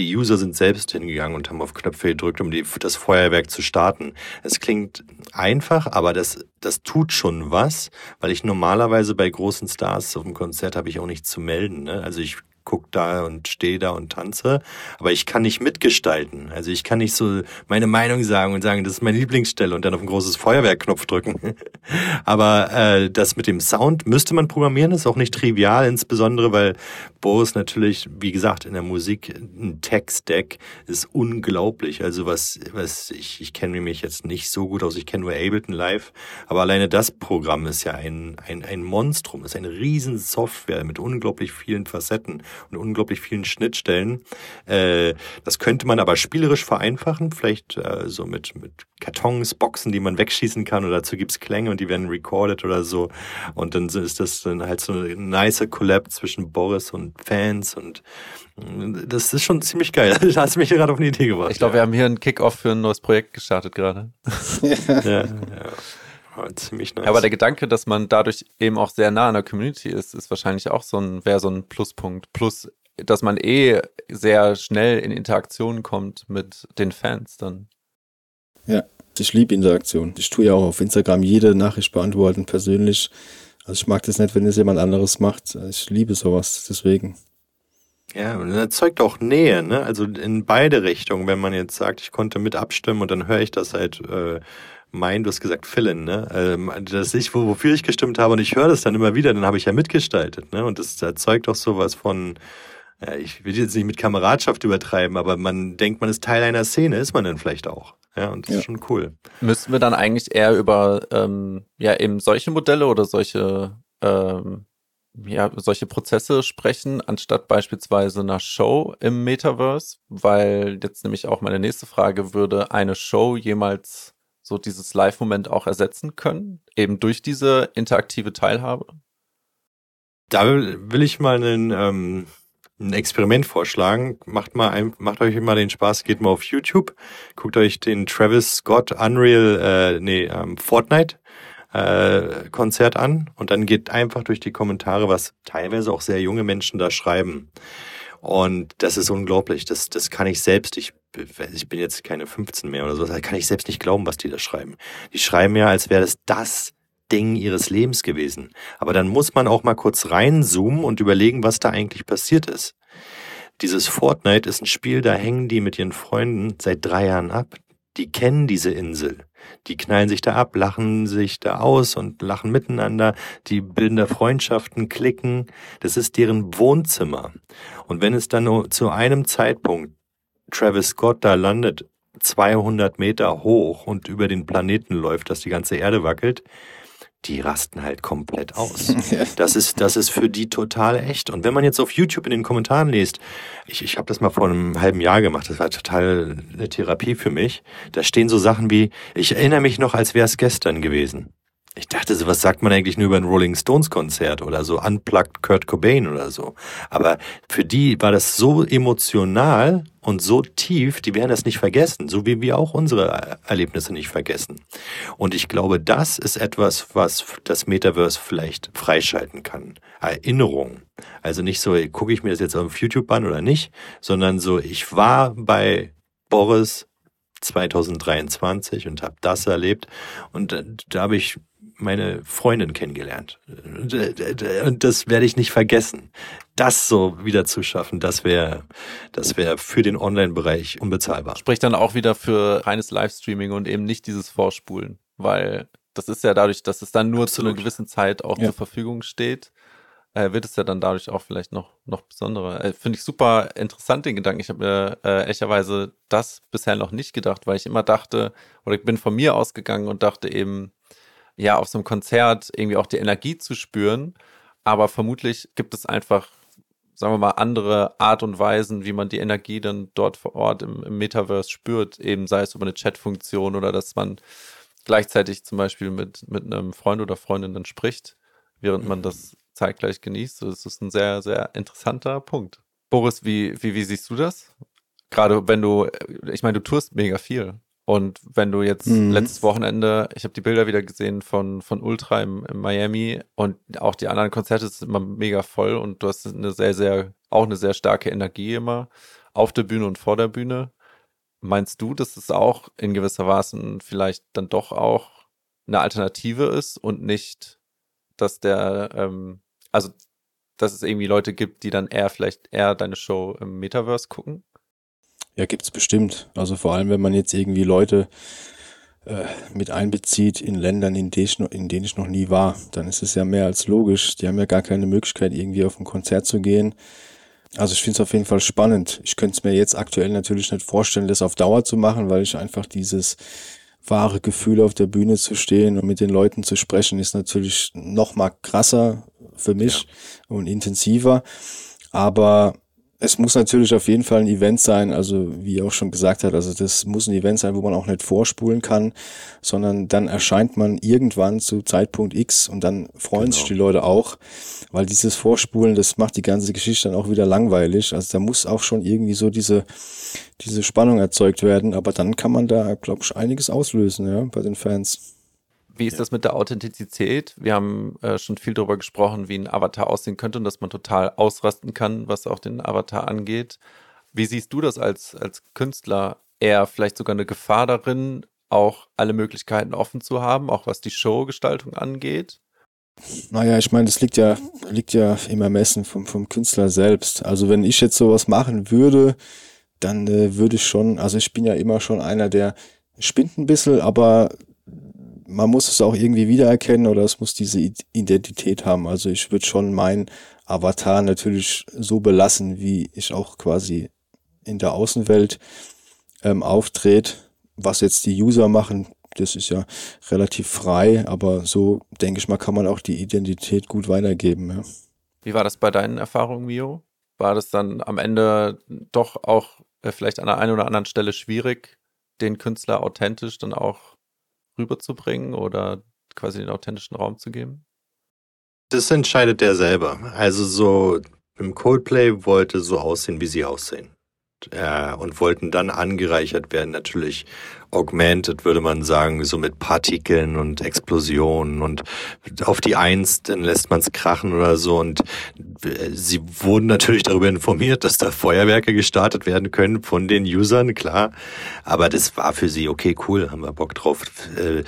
die User sind selbst hingegangen und haben auf Knöpfe gedrückt, um die, das Feuerwerk zu starten. Es klingt einfach, aber das, das tut schon was, weil ich normalerweise bei großen Stars auf dem Konzert habe ich auch nichts zu melden. Ne? Also ich gucke da und stehe da und tanze, aber ich kann nicht mitgestalten. Also ich kann nicht so meine Meinung sagen und sagen, das ist meine Lieblingsstelle und dann auf ein großes Feuerwerkknopf drücken. aber äh, das mit dem Sound müsste man programmieren, ist auch nicht trivial, insbesondere weil Boris natürlich, wie gesagt, in der Musik ein Text-Deck ist unglaublich. Also was, was ich, ich kenne mich jetzt nicht so gut aus, ich kenne nur Ableton Live, aber alleine das Programm ist ja ein, ein, ein Monstrum, ist eine riesen Software mit unglaublich vielen Facetten und unglaublich vielen Schnittstellen. Äh, das könnte man aber spielerisch vereinfachen, vielleicht äh, so mit, mit Kartons, Boxen, die man wegschießen kann oder dazu gibt's Klänge und die werden recorded oder so. Und dann ist das dann halt so eine nice Collab zwischen Boris und Fans und mm, das ist schon ziemlich geil. Das hast mich gerade auf eine Idee gebracht. Ich glaube, ja. wir haben hier einen Kickoff für ein neues Projekt gestartet gerade. ja. ja. Ja, ziemlich nice. Aber der Gedanke, dass man dadurch eben auch sehr nah an der Community ist, ist wahrscheinlich auch so ein, wäre so ein Pluspunkt. Plus, dass man eh sehr schnell in Interaktion kommt mit den Fans dann. Ja, ich liebe Interaktion. Ich tue ja auch auf Instagram jede Nachricht beantworten, persönlich. Also ich mag das nicht, wenn es jemand anderes macht. Ich liebe sowas, deswegen. Ja, und das erzeugt auch Nähe, ne? Also in beide Richtungen, wenn man jetzt sagt, ich konnte mit abstimmen und dann höre ich das halt äh, mein, du hast gesagt Fillen, ne? Ähm, dass ich, wofür ich gestimmt habe und ich höre das dann immer wieder, dann habe ich ja mitgestaltet, ne? Und das erzeugt auch sowas von, ja, ich will jetzt nicht mit Kameradschaft übertreiben, aber man denkt, man ist Teil einer Szene, ist man dann vielleicht auch. Ja, und das ja. ist schon cool. Müssten wir dann eigentlich eher über ähm, ja eben solche Modelle oder solche ähm, ja, solche Prozesse sprechen, anstatt beispielsweise einer Show im Metaverse, weil jetzt nämlich auch meine nächste Frage würde eine Show jemals so dieses Live-Moment auch ersetzen können, eben durch diese interaktive Teilhabe? Da will ich mal einen, ähm, ein Experiment vorschlagen. Macht mal ein, macht euch immer den Spaß, geht mal auf YouTube, guckt euch den Travis Scott Unreal, äh, nee, ähm, Fortnite äh, Konzert an und dann geht einfach durch die Kommentare, was teilweise auch sehr junge Menschen da schreiben. Und das ist unglaublich. Das, das kann ich selbst, ich, ich bin jetzt keine 15 mehr oder so, da kann ich selbst nicht glauben, was die da schreiben. Die schreiben ja, als wäre das das Ding ihres Lebens gewesen. Aber dann muss man auch mal kurz reinzoomen und überlegen, was da eigentlich passiert ist. Dieses Fortnite ist ein Spiel, da hängen die mit ihren Freunden seit drei Jahren ab. Die kennen diese Insel. Die knallen sich da ab, lachen sich da aus und lachen miteinander. Die bilden da Freundschaften, klicken. Das ist deren Wohnzimmer. Und wenn es dann nur zu einem Zeitpunkt Travis Scott da landet, 200 Meter hoch und über den Planeten läuft, dass die ganze Erde wackelt, die rasten halt komplett aus. Das ist, das ist für die total echt. Und wenn man jetzt auf YouTube in den Kommentaren liest, ich, ich habe das mal vor einem halben Jahr gemacht, das war total eine Therapie für mich. Da stehen so Sachen wie, ich erinnere mich noch, als wäre es gestern gewesen. Ich dachte so, was sagt man eigentlich nur über ein Rolling Stones Konzert oder so unplugged Kurt Cobain oder so. Aber für die war das so emotional und so tief, die werden das nicht vergessen, so wie wir auch unsere Erlebnisse nicht vergessen. Und ich glaube, das ist etwas, was das Metaverse vielleicht freischalten kann. Erinnerung. Also nicht so, gucke ich mir das jetzt auf YouTube an oder nicht, sondern so, ich war bei Boris 2023 und habe das erlebt und da habe ich meine Freundin kennengelernt. Und das werde ich nicht vergessen. Das so wieder zu schaffen, das wäre das wäre für den Online-Bereich unbezahlbar. Spricht dann auch wieder für reines Livestreaming und eben nicht dieses Vorspulen, weil das ist ja dadurch, dass es dann nur Absolut. zu einer gewissen Zeit auch ja. zur Verfügung steht, äh, wird es ja dann dadurch auch vielleicht noch, noch besonderer. Äh, Finde ich super interessant, den Gedanken. Ich habe mir äh, ehrlicherweise das bisher noch nicht gedacht, weil ich immer dachte, oder ich bin von mir ausgegangen und dachte eben, ja, auf so einem Konzert irgendwie auch die Energie zu spüren. Aber vermutlich gibt es einfach, sagen wir mal, andere Art und Weisen, wie man die Energie dann dort vor Ort im, im Metaverse spürt. Eben sei es über eine Chatfunktion oder dass man gleichzeitig zum Beispiel mit, mit einem Freund oder Freundin dann spricht, während man das zeitgleich genießt. Das ist ein sehr, sehr interessanter Punkt. Boris, wie, wie, wie siehst du das? Gerade wenn du, ich meine, du tust mega viel. Und wenn du jetzt mhm. letztes Wochenende, ich habe die Bilder wieder gesehen von, von Ultra im, in Miami und auch die anderen Konzerte sind immer mega voll und du hast eine sehr, sehr, auch eine sehr starke Energie immer auf der Bühne und vor der Bühne. Meinst du, dass es auch in gewisser Weise vielleicht dann doch auch eine Alternative ist und nicht, dass der, ähm, also dass es irgendwie Leute gibt, die dann eher vielleicht eher deine Show im Metaverse gucken? Ja, gibt's bestimmt. Also vor allem, wenn man jetzt irgendwie Leute äh, mit einbezieht in Ländern, in denen, ich noch, in denen ich noch nie war, dann ist es ja mehr als logisch. Die haben ja gar keine Möglichkeit, irgendwie auf ein Konzert zu gehen. Also ich finde es auf jeden Fall spannend. Ich könnte es mir jetzt aktuell natürlich nicht vorstellen, das auf Dauer zu machen, weil ich einfach dieses wahre Gefühl auf der Bühne zu stehen und mit den Leuten zu sprechen, ist natürlich noch mal krasser für mich ja. und intensiver. Aber es muss natürlich auf jeden Fall ein Event sein, also wie er auch schon gesagt hat, also das muss ein Event sein, wo man auch nicht vorspulen kann, sondern dann erscheint man irgendwann zu Zeitpunkt X und dann freuen genau. sich die Leute auch, weil dieses Vorspulen, das macht die ganze Geschichte dann auch wieder langweilig. Also da muss auch schon irgendwie so diese, diese Spannung erzeugt werden, aber dann kann man da, glaube ich, einiges auslösen, ja, bei den Fans. Wie ist ja. das mit der Authentizität? Wir haben äh, schon viel darüber gesprochen, wie ein Avatar aussehen könnte und dass man total ausrasten kann, was auch den Avatar angeht. Wie siehst du das als, als Künstler? Eher vielleicht sogar eine Gefahr darin, auch alle Möglichkeiten offen zu haben, auch was die Showgestaltung angeht? Naja, ich meine, das liegt ja, liegt ja im Ermessen vom, vom Künstler selbst. Also wenn ich jetzt sowas machen würde, dann äh, würde ich schon, also ich bin ja immer schon einer, der spinnt ein bisschen, aber man muss es auch irgendwie wiedererkennen oder es muss diese Identität haben. Also ich würde schon meinen Avatar natürlich so belassen, wie ich auch quasi in der Außenwelt ähm, auftritt. Was jetzt die User machen, das ist ja relativ frei, aber so denke ich mal, kann man auch die Identität gut weitergeben. Ja. Wie war das bei deinen Erfahrungen, Mio? War das dann am Ende doch auch äh, vielleicht an der einen oder anderen Stelle schwierig, den Künstler authentisch dann auch rüberzubringen oder quasi den authentischen Raum zu geben? Das entscheidet er selber. Also so im Coldplay wollte so aussehen, wie sie aussehen. Äh, und wollten dann angereichert werden, natürlich augmented, würde man sagen, so mit Partikeln und Explosionen und auf die Eins, dann lässt man es krachen oder so. Und äh, sie wurden natürlich darüber informiert, dass da Feuerwerke gestartet werden können von den Usern, klar. Aber das war für sie, okay, cool, haben wir Bock drauf. Äh,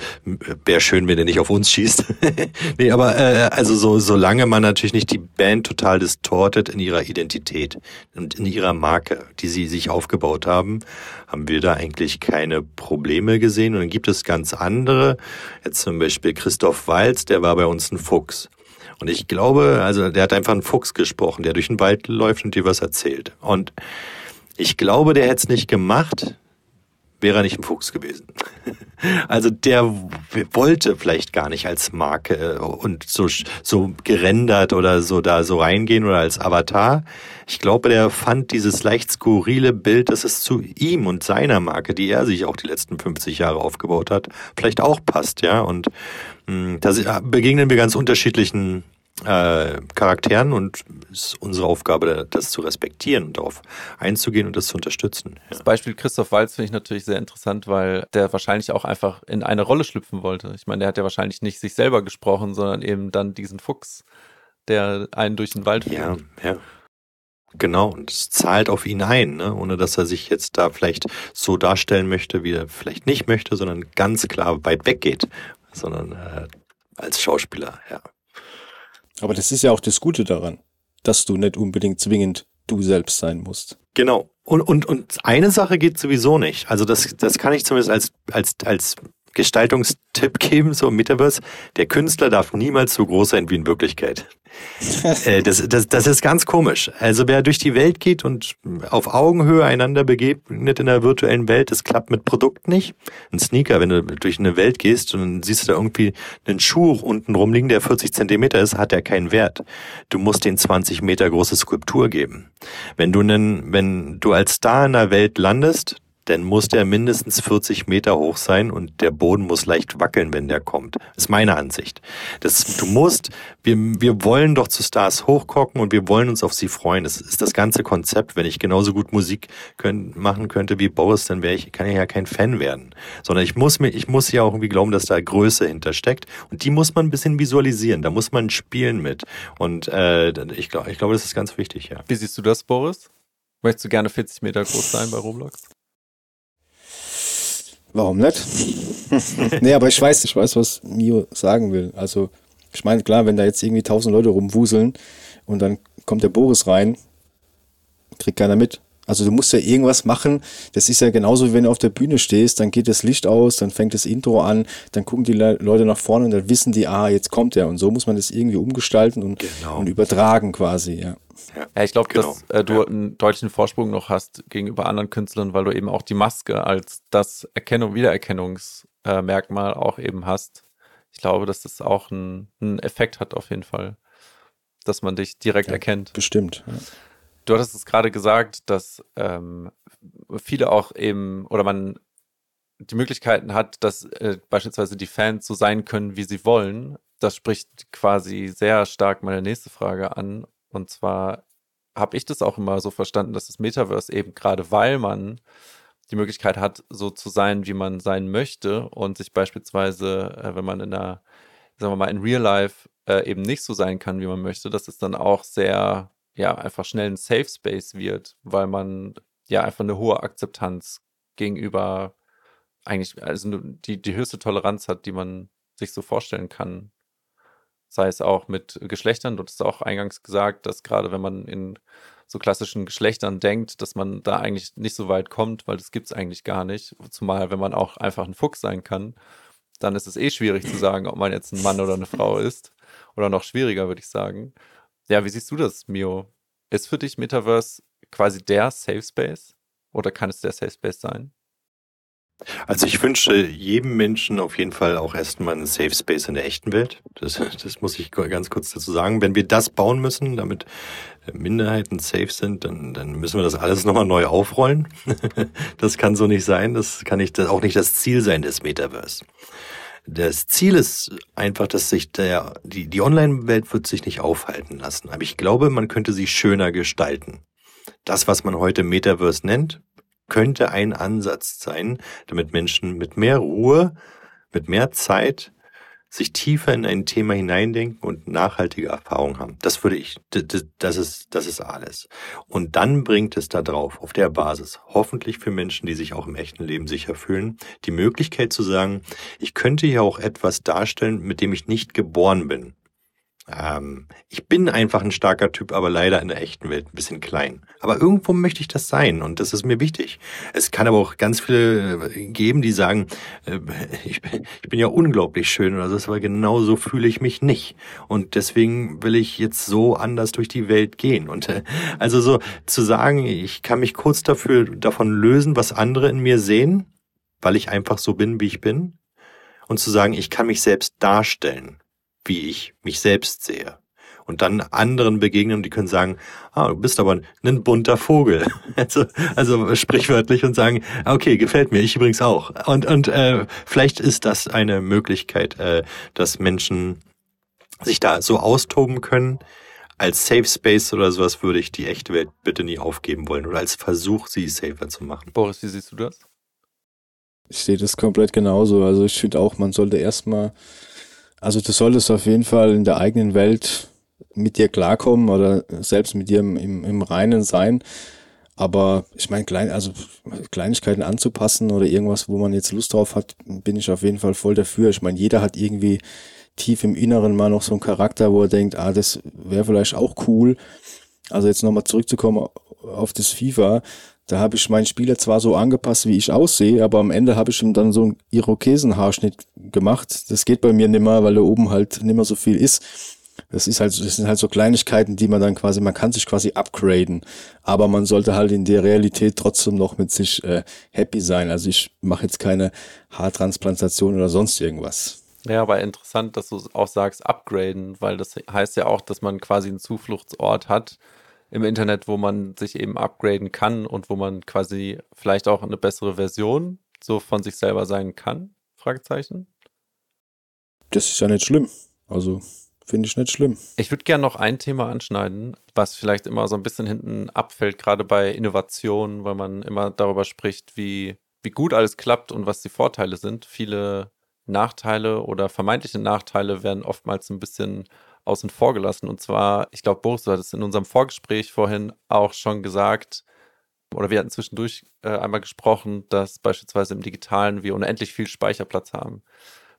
Wäre schön, wenn er nicht auf uns schießt. nee, aber äh, also so, solange man natürlich nicht die Band total distortet in ihrer Identität und in ihrer Marke, die sie sich aufgebaut haben, haben wir da eigentlich keine Probleme gesehen. Und dann gibt es ganz andere. Jetzt zum Beispiel Christoph Walz, der war bei uns ein Fuchs. Und ich glaube, also der hat einfach einen Fuchs gesprochen, der durch den Wald läuft und dir was erzählt. Und ich glaube, der hätte es nicht gemacht, wäre er nicht ein Fuchs gewesen. Also der wollte vielleicht gar nicht als Marke äh, und so, so gerendert oder so da so reingehen oder als Avatar. Ich glaube, der fand dieses leicht skurrile Bild, dass es zu ihm und seiner Marke, die er sich auch die letzten 50 Jahre aufgebaut hat, vielleicht auch passt, ja. Und hm, da begegnen wir ganz unterschiedlichen äh, Charakteren und es ist unsere Aufgabe, das zu respektieren und darauf einzugehen und das zu unterstützen. Ja. Das Beispiel Christoph Walz finde ich natürlich sehr interessant, weil der wahrscheinlich auch einfach in eine Rolle schlüpfen wollte. Ich meine, der hat ja wahrscheinlich nicht sich selber gesprochen, sondern eben dann diesen Fuchs, der einen durch den Wald führt. Ja, ja. Genau, und es zahlt auf ihn ein, ne? ohne dass er sich jetzt da vielleicht so darstellen möchte, wie er vielleicht nicht möchte, sondern ganz klar weit weggeht, sondern äh, als Schauspieler, ja. Aber das ist ja auch das Gute daran, dass du nicht unbedingt zwingend du selbst sein musst. Genau. Und, und, und eine Sache geht sowieso nicht. Also das, das kann ich zumindest als, als, als Gestaltungstipp geben, so im Metaverse. Der Künstler darf niemals so groß sein wie in Wirklichkeit. äh, das, das, das ist ganz komisch. Also wer durch die Welt geht und auf Augenhöhe einander begegnet in der virtuellen Welt, das klappt mit Produkt nicht. Ein Sneaker, wenn du durch eine Welt gehst und dann siehst du da irgendwie einen Schuh unten rumliegen, der 40 Zentimeter ist, hat er keinen Wert. Du musst den 20 Meter große Skulptur geben. Wenn du einen, wenn du als Star in der Welt landest, dann muss der mindestens 40 Meter hoch sein und der Boden muss leicht wackeln, wenn der kommt. Das ist meine Ansicht. Das, du musst, wir, wir wollen doch zu Stars hochgucken und wir wollen uns auf sie freuen. Das ist das ganze Konzept. Wenn ich genauso gut Musik können, machen könnte wie Boris, dann wäre ich, kann ich ja kein Fan werden. Sondern ich muss mir, ich muss ja auch irgendwie glauben, dass da Größe hintersteckt. Und die muss man ein bisschen visualisieren. Da muss man spielen mit. Und äh, ich glaube, ich glaube, das ist ganz wichtig, ja. Wie siehst du das, Boris? Möchtest du gerne 40 Meter groß sein bei Roblox? Warum nicht? nee, aber ich weiß, ich weiß, was Mio sagen will. Also, ich meine, klar, wenn da jetzt irgendwie tausend Leute rumwuseln und dann kommt der Boris rein, kriegt keiner mit. Also du musst ja irgendwas machen. Das ist ja genauso, wie wenn du auf der Bühne stehst, dann geht das Licht aus, dann fängt das Intro an, dann gucken die Leute nach vorne und dann wissen die, ah, jetzt kommt er. Und so muss man das irgendwie umgestalten und, genau. und übertragen quasi, ja. Ja, ich glaube, genau. dass äh, du ja. einen deutlichen Vorsprung noch hast gegenüber anderen Künstlern, weil du eben auch die Maske als das Erkennung, Wiedererkennungsmerkmal äh, auch eben hast. Ich glaube, dass das auch einen Effekt hat auf jeden Fall, dass man dich direkt ja, erkennt. Bestimmt. Ja. Du hattest es gerade gesagt, dass ähm, viele auch eben oder man die Möglichkeiten hat, dass äh, beispielsweise die Fans so sein können, wie sie wollen. Das spricht quasi sehr stark meine nächste Frage an. Und zwar habe ich das auch immer so verstanden, dass das Metaverse eben gerade, weil man die Möglichkeit hat, so zu sein, wie man sein möchte und sich beispielsweise, äh, wenn man in der, sagen wir mal, in Real Life äh, eben nicht so sein kann, wie man möchte, dass es dann auch sehr, ja, einfach schnell ein Safe Space wird, weil man ja einfach eine hohe Akzeptanz gegenüber eigentlich, also die, die höchste Toleranz hat, die man sich so vorstellen kann sei es auch mit Geschlechtern. Du hast auch eingangs gesagt, dass gerade wenn man in so klassischen Geschlechtern denkt, dass man da eigentlich nicht so weit kommt, weil das gibt es eigentlich gar nicht. Zumal, wenn man auch einfach ein Fuchs sein kann, dann ist es eh schwierig zu sagen, ob man jetzt ein Mann oder eine Frau ist. Oder noch schwieriger, würde ich sagen. Ja, wie siehst du das, Mio? Ist für dich Metaverse quasi der Safe Space? Oder kann es der Safe Space sein? Also ich wünsche jedem Menschen auf jeden Fall auch erstmal einen Safe Space in der echten Welt. Das, das muss ich ganz kurz dazu sagen. Wenn wir das bauen müssen, damit Minderheiten safe sind, dann, dann müssen wir das alles nochmal neu aufrollen. Das kann so nicht sein. Das kann nicht, auch nicht das Ziel sein des Metaverse. Das Ziel ist einfach, dass sich der, die, die Online-Welt wird sich nicht aufhalten lassen. Aber ich glaube, man könnte sie schöner gestalten. Das, was man heute Metaverse nennt, könnte ein Ansatz sein, damit Menschen mit mehr Ruhe, mit mehr Zeit sich tiefer in ein Thema hineindenken und nachhaltige Erfahrungen haben. Das würde ich, das ist, das ist alles. Und dann bringt es da drauf, auf der Basis, hoffentlich für Menschen, die sich auch im echten Leben sicher fühlen, die Möglichkeit zu sagen, ich könnte ja auch etwas darstellen, mit dem ich nicht geboren bin. Ähm, ich bin einfach ein starker Typ, aber leider in der echten Welt ein bisschen klein. Aber irgendwo möchte ich das sein und das ist mir wichtig. Es kann aber auch ganz viele äh, geben, die sagen, äh, ich, ich, bin ja unglaublich schön oder so, aber genau so fühle ich mich nicht. Und deswegen will ich jetzt so anders durch die Welt gehen. Und äh, also so zu sagen, ich kann mich kurz dafür davon lösen, was andere in mir sehen, weil ich einfach so bin, wie ich bin. Und zu sagen, ich kann mich selbst darstellen, wie ich mich selbst sehe und dann anderen begegnen und die können sagen, ah, du bist aber ein bunter Vogel. Also, also sprichwörtlich und sagen, okay, gefällt mir, ich übrigens auch. Und, und äh, vielleicht ist das eine Möglichkeit, äh, dass Menschen sich da so austoben können. Als Safe Space oder sowas würde ich die echte Welt bitte nie aufgeben wollen oder als Versuch, sie safer zu machen. Boris, wie siehst du das? Ich sehe das komplett genauso. Also ich finde auch, man sollte erstmal, also du solltest auf jeden Fall in der eigenen Welt mit dir klarkommen oder selbst mit dir im, im, im Reinen sein. Aber ich meine, klein, also Kleinigkeiten anzupassen oder irgendwas, wo man jetzt Lust drauf hat, bin ich auf jeden Fall voll dafür. Ich meine, jeder hat irgendwie tief im Inneren mal noch so einen Charakter, wo er denkt, ah, das wäre vielleicht auch cool. Also jetzt nochmal zurückzukommen auf das FIFA, da habe ich meinen Spieler zwar so angepasst, wie ich aussehe, aber am Ende habe ich ihm dann so einen Irokesenhaarschnitt gemacht. Das geht bei mir nimmer, weil da oben halt nimmer so viel ist. Das ist halt, das sind halt so Kleinigkeiten, die man dann quasi, man kann sich quasi upgraden, aber man sollte halt in der Realität trotzdem noch mit sich äh, happy sein. Also ich mache jetzt keine Haartransplantation oder sonst irgendwas. Ja, aber interessant, dass du auch sagst, upgraden, weil das heißt ja auch, dass man quasi einen Zufluchtsort hat im Internet, wo man sich eben upgraden kann und wo man quasi vielleicht auch eine bessere Version so von sich selber sein kann? Fragezeichen. Das ist ja nicht schlimm. Also Finde ich nicht schlimm. Ich würde gerne noch ein Thema anschneiden, was vielleicht immer so ein bisschen hinten abfällt, gerade bei Innovationen, weil man immer darüber spricht, wie, wie gut alles klappt und was die Vorteile sind. Viele Nachteile oder vermeintliche Nachteile werden oftmals ein bisschen außen vor gelassen. Und zwar, ich glaube, Boris, du hattest in unserem Vorgespräch vorhin auch schon gesagt, oder wir hatten zwischendurch äh, einmal gesprochen, dass beispielsweise im Digitalen wir unendlich viel Speicherplatz haben.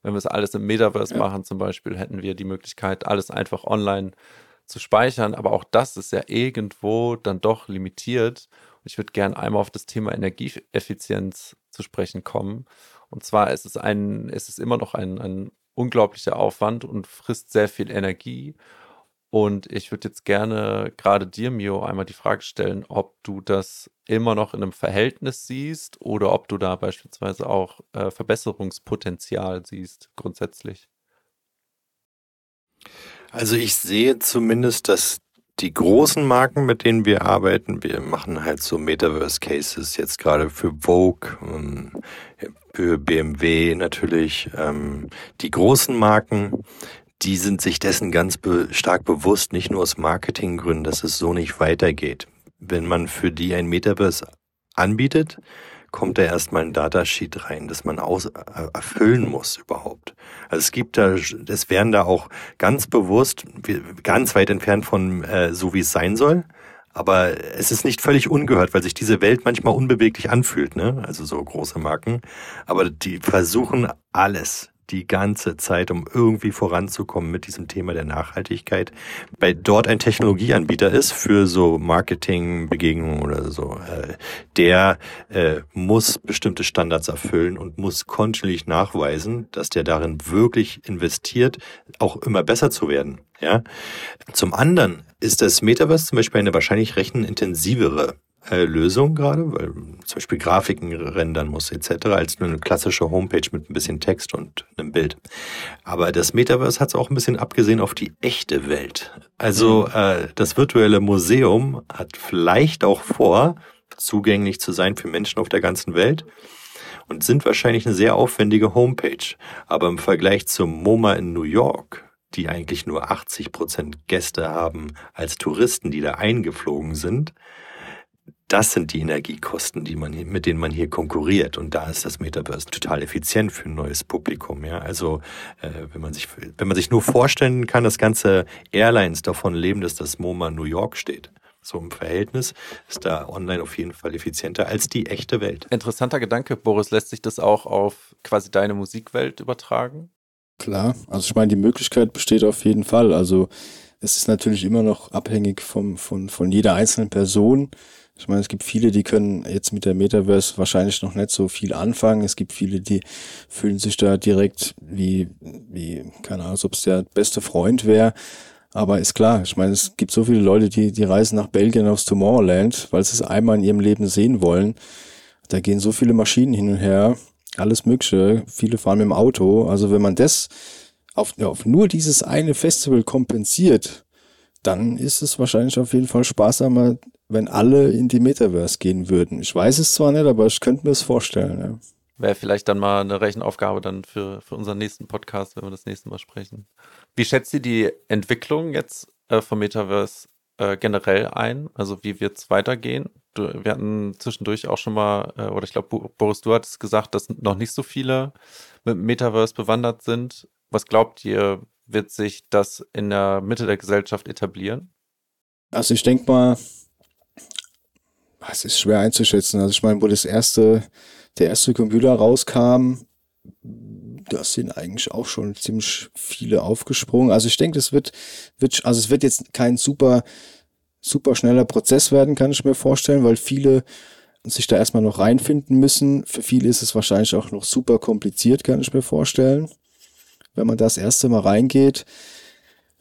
Wenn wir es alles im Metaverse ja. machen zum Beispiel, hätten wir die Möglichkeit, alles einfach online zu speichern. Aber auch das ist ja irgendwo dann doch limitiert. Und ich würde gerne einmal auf das Thema Energieeffizienz zu sprechen kommen. Und zwar ist es ein, ist es immer noch ein, ein unglaublicher Aufwand und frisst sehr viel Energie. Und ich würde jetzt gerne gerade dir, Mio, einmal die Frage stellen, ob du das immer noch in einem Verhältnis siehst oder ob du da beispielsweise auch äh, Verbesserungspotenzial siehst, grundsätzlich. Also ich sehe zumindest, dass die großen Marken, mit denen wir arbeiten, wir machen halt so Metaverse-Cases jetzt gerade für Vogue, ähm, für BMW natürlich. Ähm, die großen Marken, die sind sich dessen ganz stark bewusst, nicht nur aus Marketinggründen, dass es so nicht weitergeht. Wenn man für die ein Metaverse anbietet, kommt da erstmal ein Datasheet rein, das man aus, äh, erfüllen muss überhaupt. Also es gibt da, es werden da auch ganz bewusst, ganz weit entfernt von äh, so wie es sein soll, aber es ist nicht völlig ungehört, weil sich diese Welt manchmal unbeweglich anfühlt, ne? Also so große Marken. Aber die versuchen alles, die ganze Zeit, um irgendwie voranzukommen mit diesem Thema der Nachhaltigkeit, weil dort ein Technologieanbieter ist für so Marketingbegegnungen oder so, äh, der äh, muss bestimmte Standards erfüllen und muss kontinuierlich nachweisen, dass der darin wirklich investiert, auch immer besser zu werden. Ja. Zum anderen ist das Metaverse zum Beispiel eine wahrscheinlich rechenintensivere äh, Lösung gerade, weil zum Beispiel Grafiken rendern muss etc., als nur eine klassische Homepage mit ein bisschen Text und einem Bild. Aber das Metaverse hat es auch ein bisschen abgesehen auf die echte Welt. Also mhm. äh, das virtuelle Museum hat vielleicht auch vor, zugänglich zu sein für Menschen auf der ganzen Welt und sind wahrscheinlich eine sehr aufwendige Homepage. Aber im Vergleich zum MoMA in New York, die eigentlich nur 80 Prozent Gäste haben als Touristen, die da eingeflogen sind, das sind die Energiekosten, die man, mit denen man hier konkurriert. Und da ist das Metaverse total effizient für ein neues Publikum. Ja, also äh, wenn man sich, wenn man sich nur vorstellen kann, dass ganze Airlines davon leben, dass das MoMA New York steht. So im Verhältnis ist da online auf jeden Fall effizienter als die echte Welt. Interessanter Gedanke, Boris. Lässt sich das auch auf quasi deine Musikwelt übertragen? Klar, also ich meine, die Möglichkeit besteht auf jeden Fall. Also es ist natürlich immer noch abhängig vom, von, von jeder einzelnen Person. Ich meine, es gibt viele, die können jetzt mit der Metaverse wahrscheinlich noch nicht so viel anfangen. Es gibt viele, die fühlen sich da direkt wie, wie, keine Ahnung, als ob es der beste Freund wäre. Aber ist klar, ich meine, es gibt so viele Leute, die, die reisen nach Belgien aufs Tomorrowland, weil sie es einmal in ihrem Leben sehen wollen. Da gehen so viele Maschinen hin und her. alles Mögliche. Viele fahren mit dem Auto. Also wenn man das auf, auf nur dieses eine Festival kompensiert, dann ist es wahrscheinlich auf jeden Fall sparsamer, wenn alle in die Metaverse gehen würden. Ich weiß es zwar nicht, aber ich könnte mir es vorstellen. Ja. Wäre vielleicht dann mal eine Rechenaufgabe dann für, für unseren nächsten Podcast, wenn wir das nächste Mal sprechen. Wie schätzt ihr die Entwicklung jetzt äh, vom Metaverse äh, generell ein? Also wie wird es weitergehen? Du, wir hatten zwischendurch auch schon mal, äh, oder ich glaube, Boris, du hattest gesagt, dass noch nicht so viele mit Metaverse bewandert sind. Was glaubt ihr, wird sich das in der Mitte der Gesellschaft etablieren? Also ich denke mal, es ist schwer einzuschätzen. Also ich meine, wo das erste, der erste Computer rauskam, da sind eigentlich auch schon ziemlich viele aufgesprungen. Also ich denke, das wird, wird, also es wird jetzt kein super, super schneller Prozess werden, kann ich mir vorstellen, weil viele sich da erstmal noch reinfinden müssen. Für viele ist es wahrscheinlich auch noch super kompliziert, kann ich mir vorstellen, wenn man das erste Mal reingeht.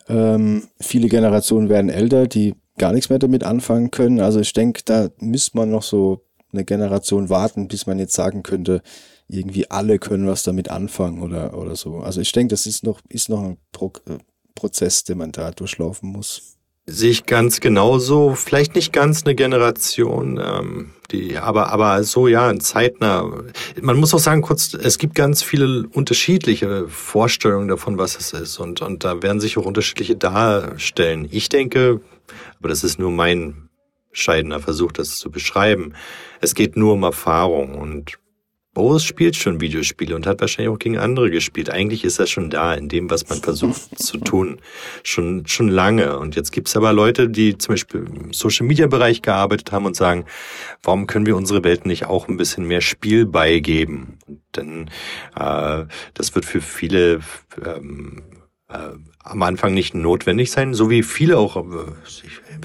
Ähm, viele Generationen werden älter, die gar nichts mehr damit anfangen können. Also ich denke, da müsste man noch so eine Generation warten, bis man jetzt sagen könnte, irgendwie alle können was damit anfangen oder, oder so. Also ich denke, das ist noch, ist noch ein Pro äh, Prozess, den man da durchlaufen muss. Sehe ich ganz genauso. Vielleicht nicht ganz eine Generation, ähm, die, aber, aber so ja, ein zeitnah. Man muss auch sagen, kurz, es gibt ganz viele unterschiedliche Vorstellungen davon, was es ist. Und, und da werden sich auch unterschiedliche darstellen. Ich denke, aber das ist nur mein scheidender Versuch, das zu beschreiben. Es geht nur um Erfahrung und Boris spielt schon Videospiele und hat wahrscheinlich auch gegen andere gespielt. Eigentlich ist er schon da in dem, was man versucht zu tun. Schon, schon lange. Und jetzt gibt's aber Leute, die zum Beispiel im Social Media Bereich gearbeitet haben und sagen, warum können wir unsere Welt nicht auch ein bisschen mehr Spiel beigeben? Denn äh, das wird für viele ähm, äh, am Anfang nicht notwendig sein, so wie viele auch äh,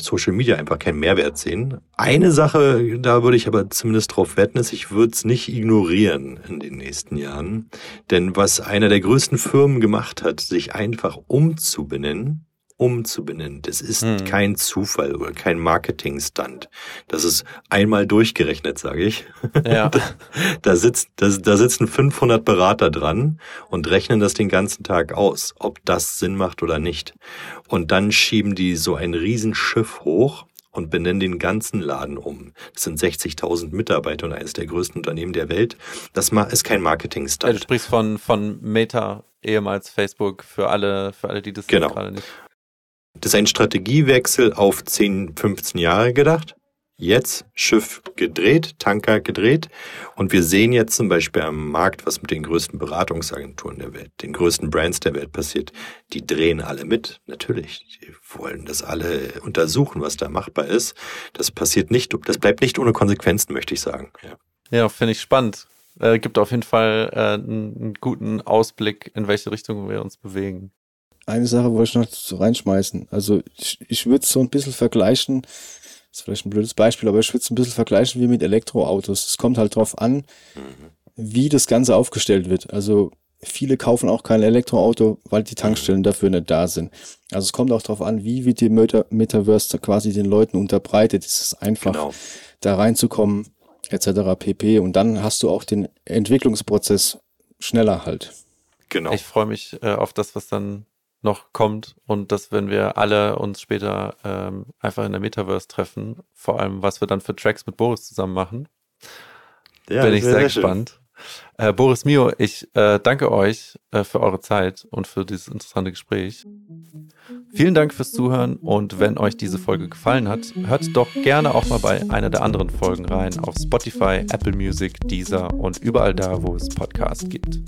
Social Media einfach keinen Mehrwert sehen. Eine Sache, da würde ich aber zumindest drauf wetten, ist, ich würde es nicht ignorieren in den nächsten Jahren. Denn was einer der größten Firmen gemacht hat, sich einfach umzubenennen, umzubenennen. Das ist hm. kein Zufall oder kein Marketing-Stunt. Das ist einmal durchgerechnet, sage ich. Ja. Da, da, sitzt, da, da sitzen 500 Berater dran und rechnen das den ganzen Tag aus, ob das Sinn macht oder nicht. Und dann schieben die so ein Riesenschiff hoch und benennen den ganzen Laden um. Das sind 60.000 Mitarbeiter und eines der größten Unternehmen der Welt. Das ist kein Marketing-Stunt. Ja, du sprichst von, von Meta, ehemals Facebook, für alle, für alle, die das genau. gerade nicht das ist ein Strategiewechsel auf 10, 15 Jahre gedacht. Jetzt Schiff gedreht, Tanker gedreht. Und wir sehen jetzt zum Beispiel am Markt, was mit den größten Beratungsagenturen der Welt, den größten Brands der Welt passiert. Die drehen alle mit. Natürlich. Die wollen das alle untersuchen, was da machbar ist. Das passiert nicht, das bleibt nicht ohne Konsequenzen, möchte ich sagen. Ja, ja finde ich spannend. Äh, gibt auf jeden Fall äh, einen guten Ausblick, in welche Richtung wir uns bewegen eine Sache wollte ich noch so reinschmeißen. Also ich, ich würde es so ein bisschen vergleichen, das ist vielleicht ein blödes Beispiel, aber ich würde es ein bisschen vergleichen wie mit Elektroautos. Es kommt halt drauf an, wie das Ganze aufgestellt wird. Also viele kaufen auch kein Elektroauto, weil die Tankstellen dafür nicht da sind. Also es kommt auch drauf an, wie wird die Meta Metaverse quasi den Leuten unterbreitet. Es ist einfach, genau. da reinzukommen, etc. pp. Und dann hast du auch den Entwicklungsprozess schneller halt. Genau. Ich freue mich äh, auf das, was dann noch kommt und dass wenn wir alle uns später ähm, einfach in der Metaverse treffen, vor allem was wir dann für Tracks mit Boris zusammen machen, ja, bin ich sehr, sehr gespannt. Äh, Boris Mio, ich äh, danke euch äh, für eure Zeit und für dieses interessante Gespräch. Vielen Dank fürs Zuhören und wenn euch diese Folge gefallen hat, hört doch gerne auch mal bei einer der anderen Folgen rein auf Spotify, Apple Music, Deezer und überall da, wo es Podcasts gibt.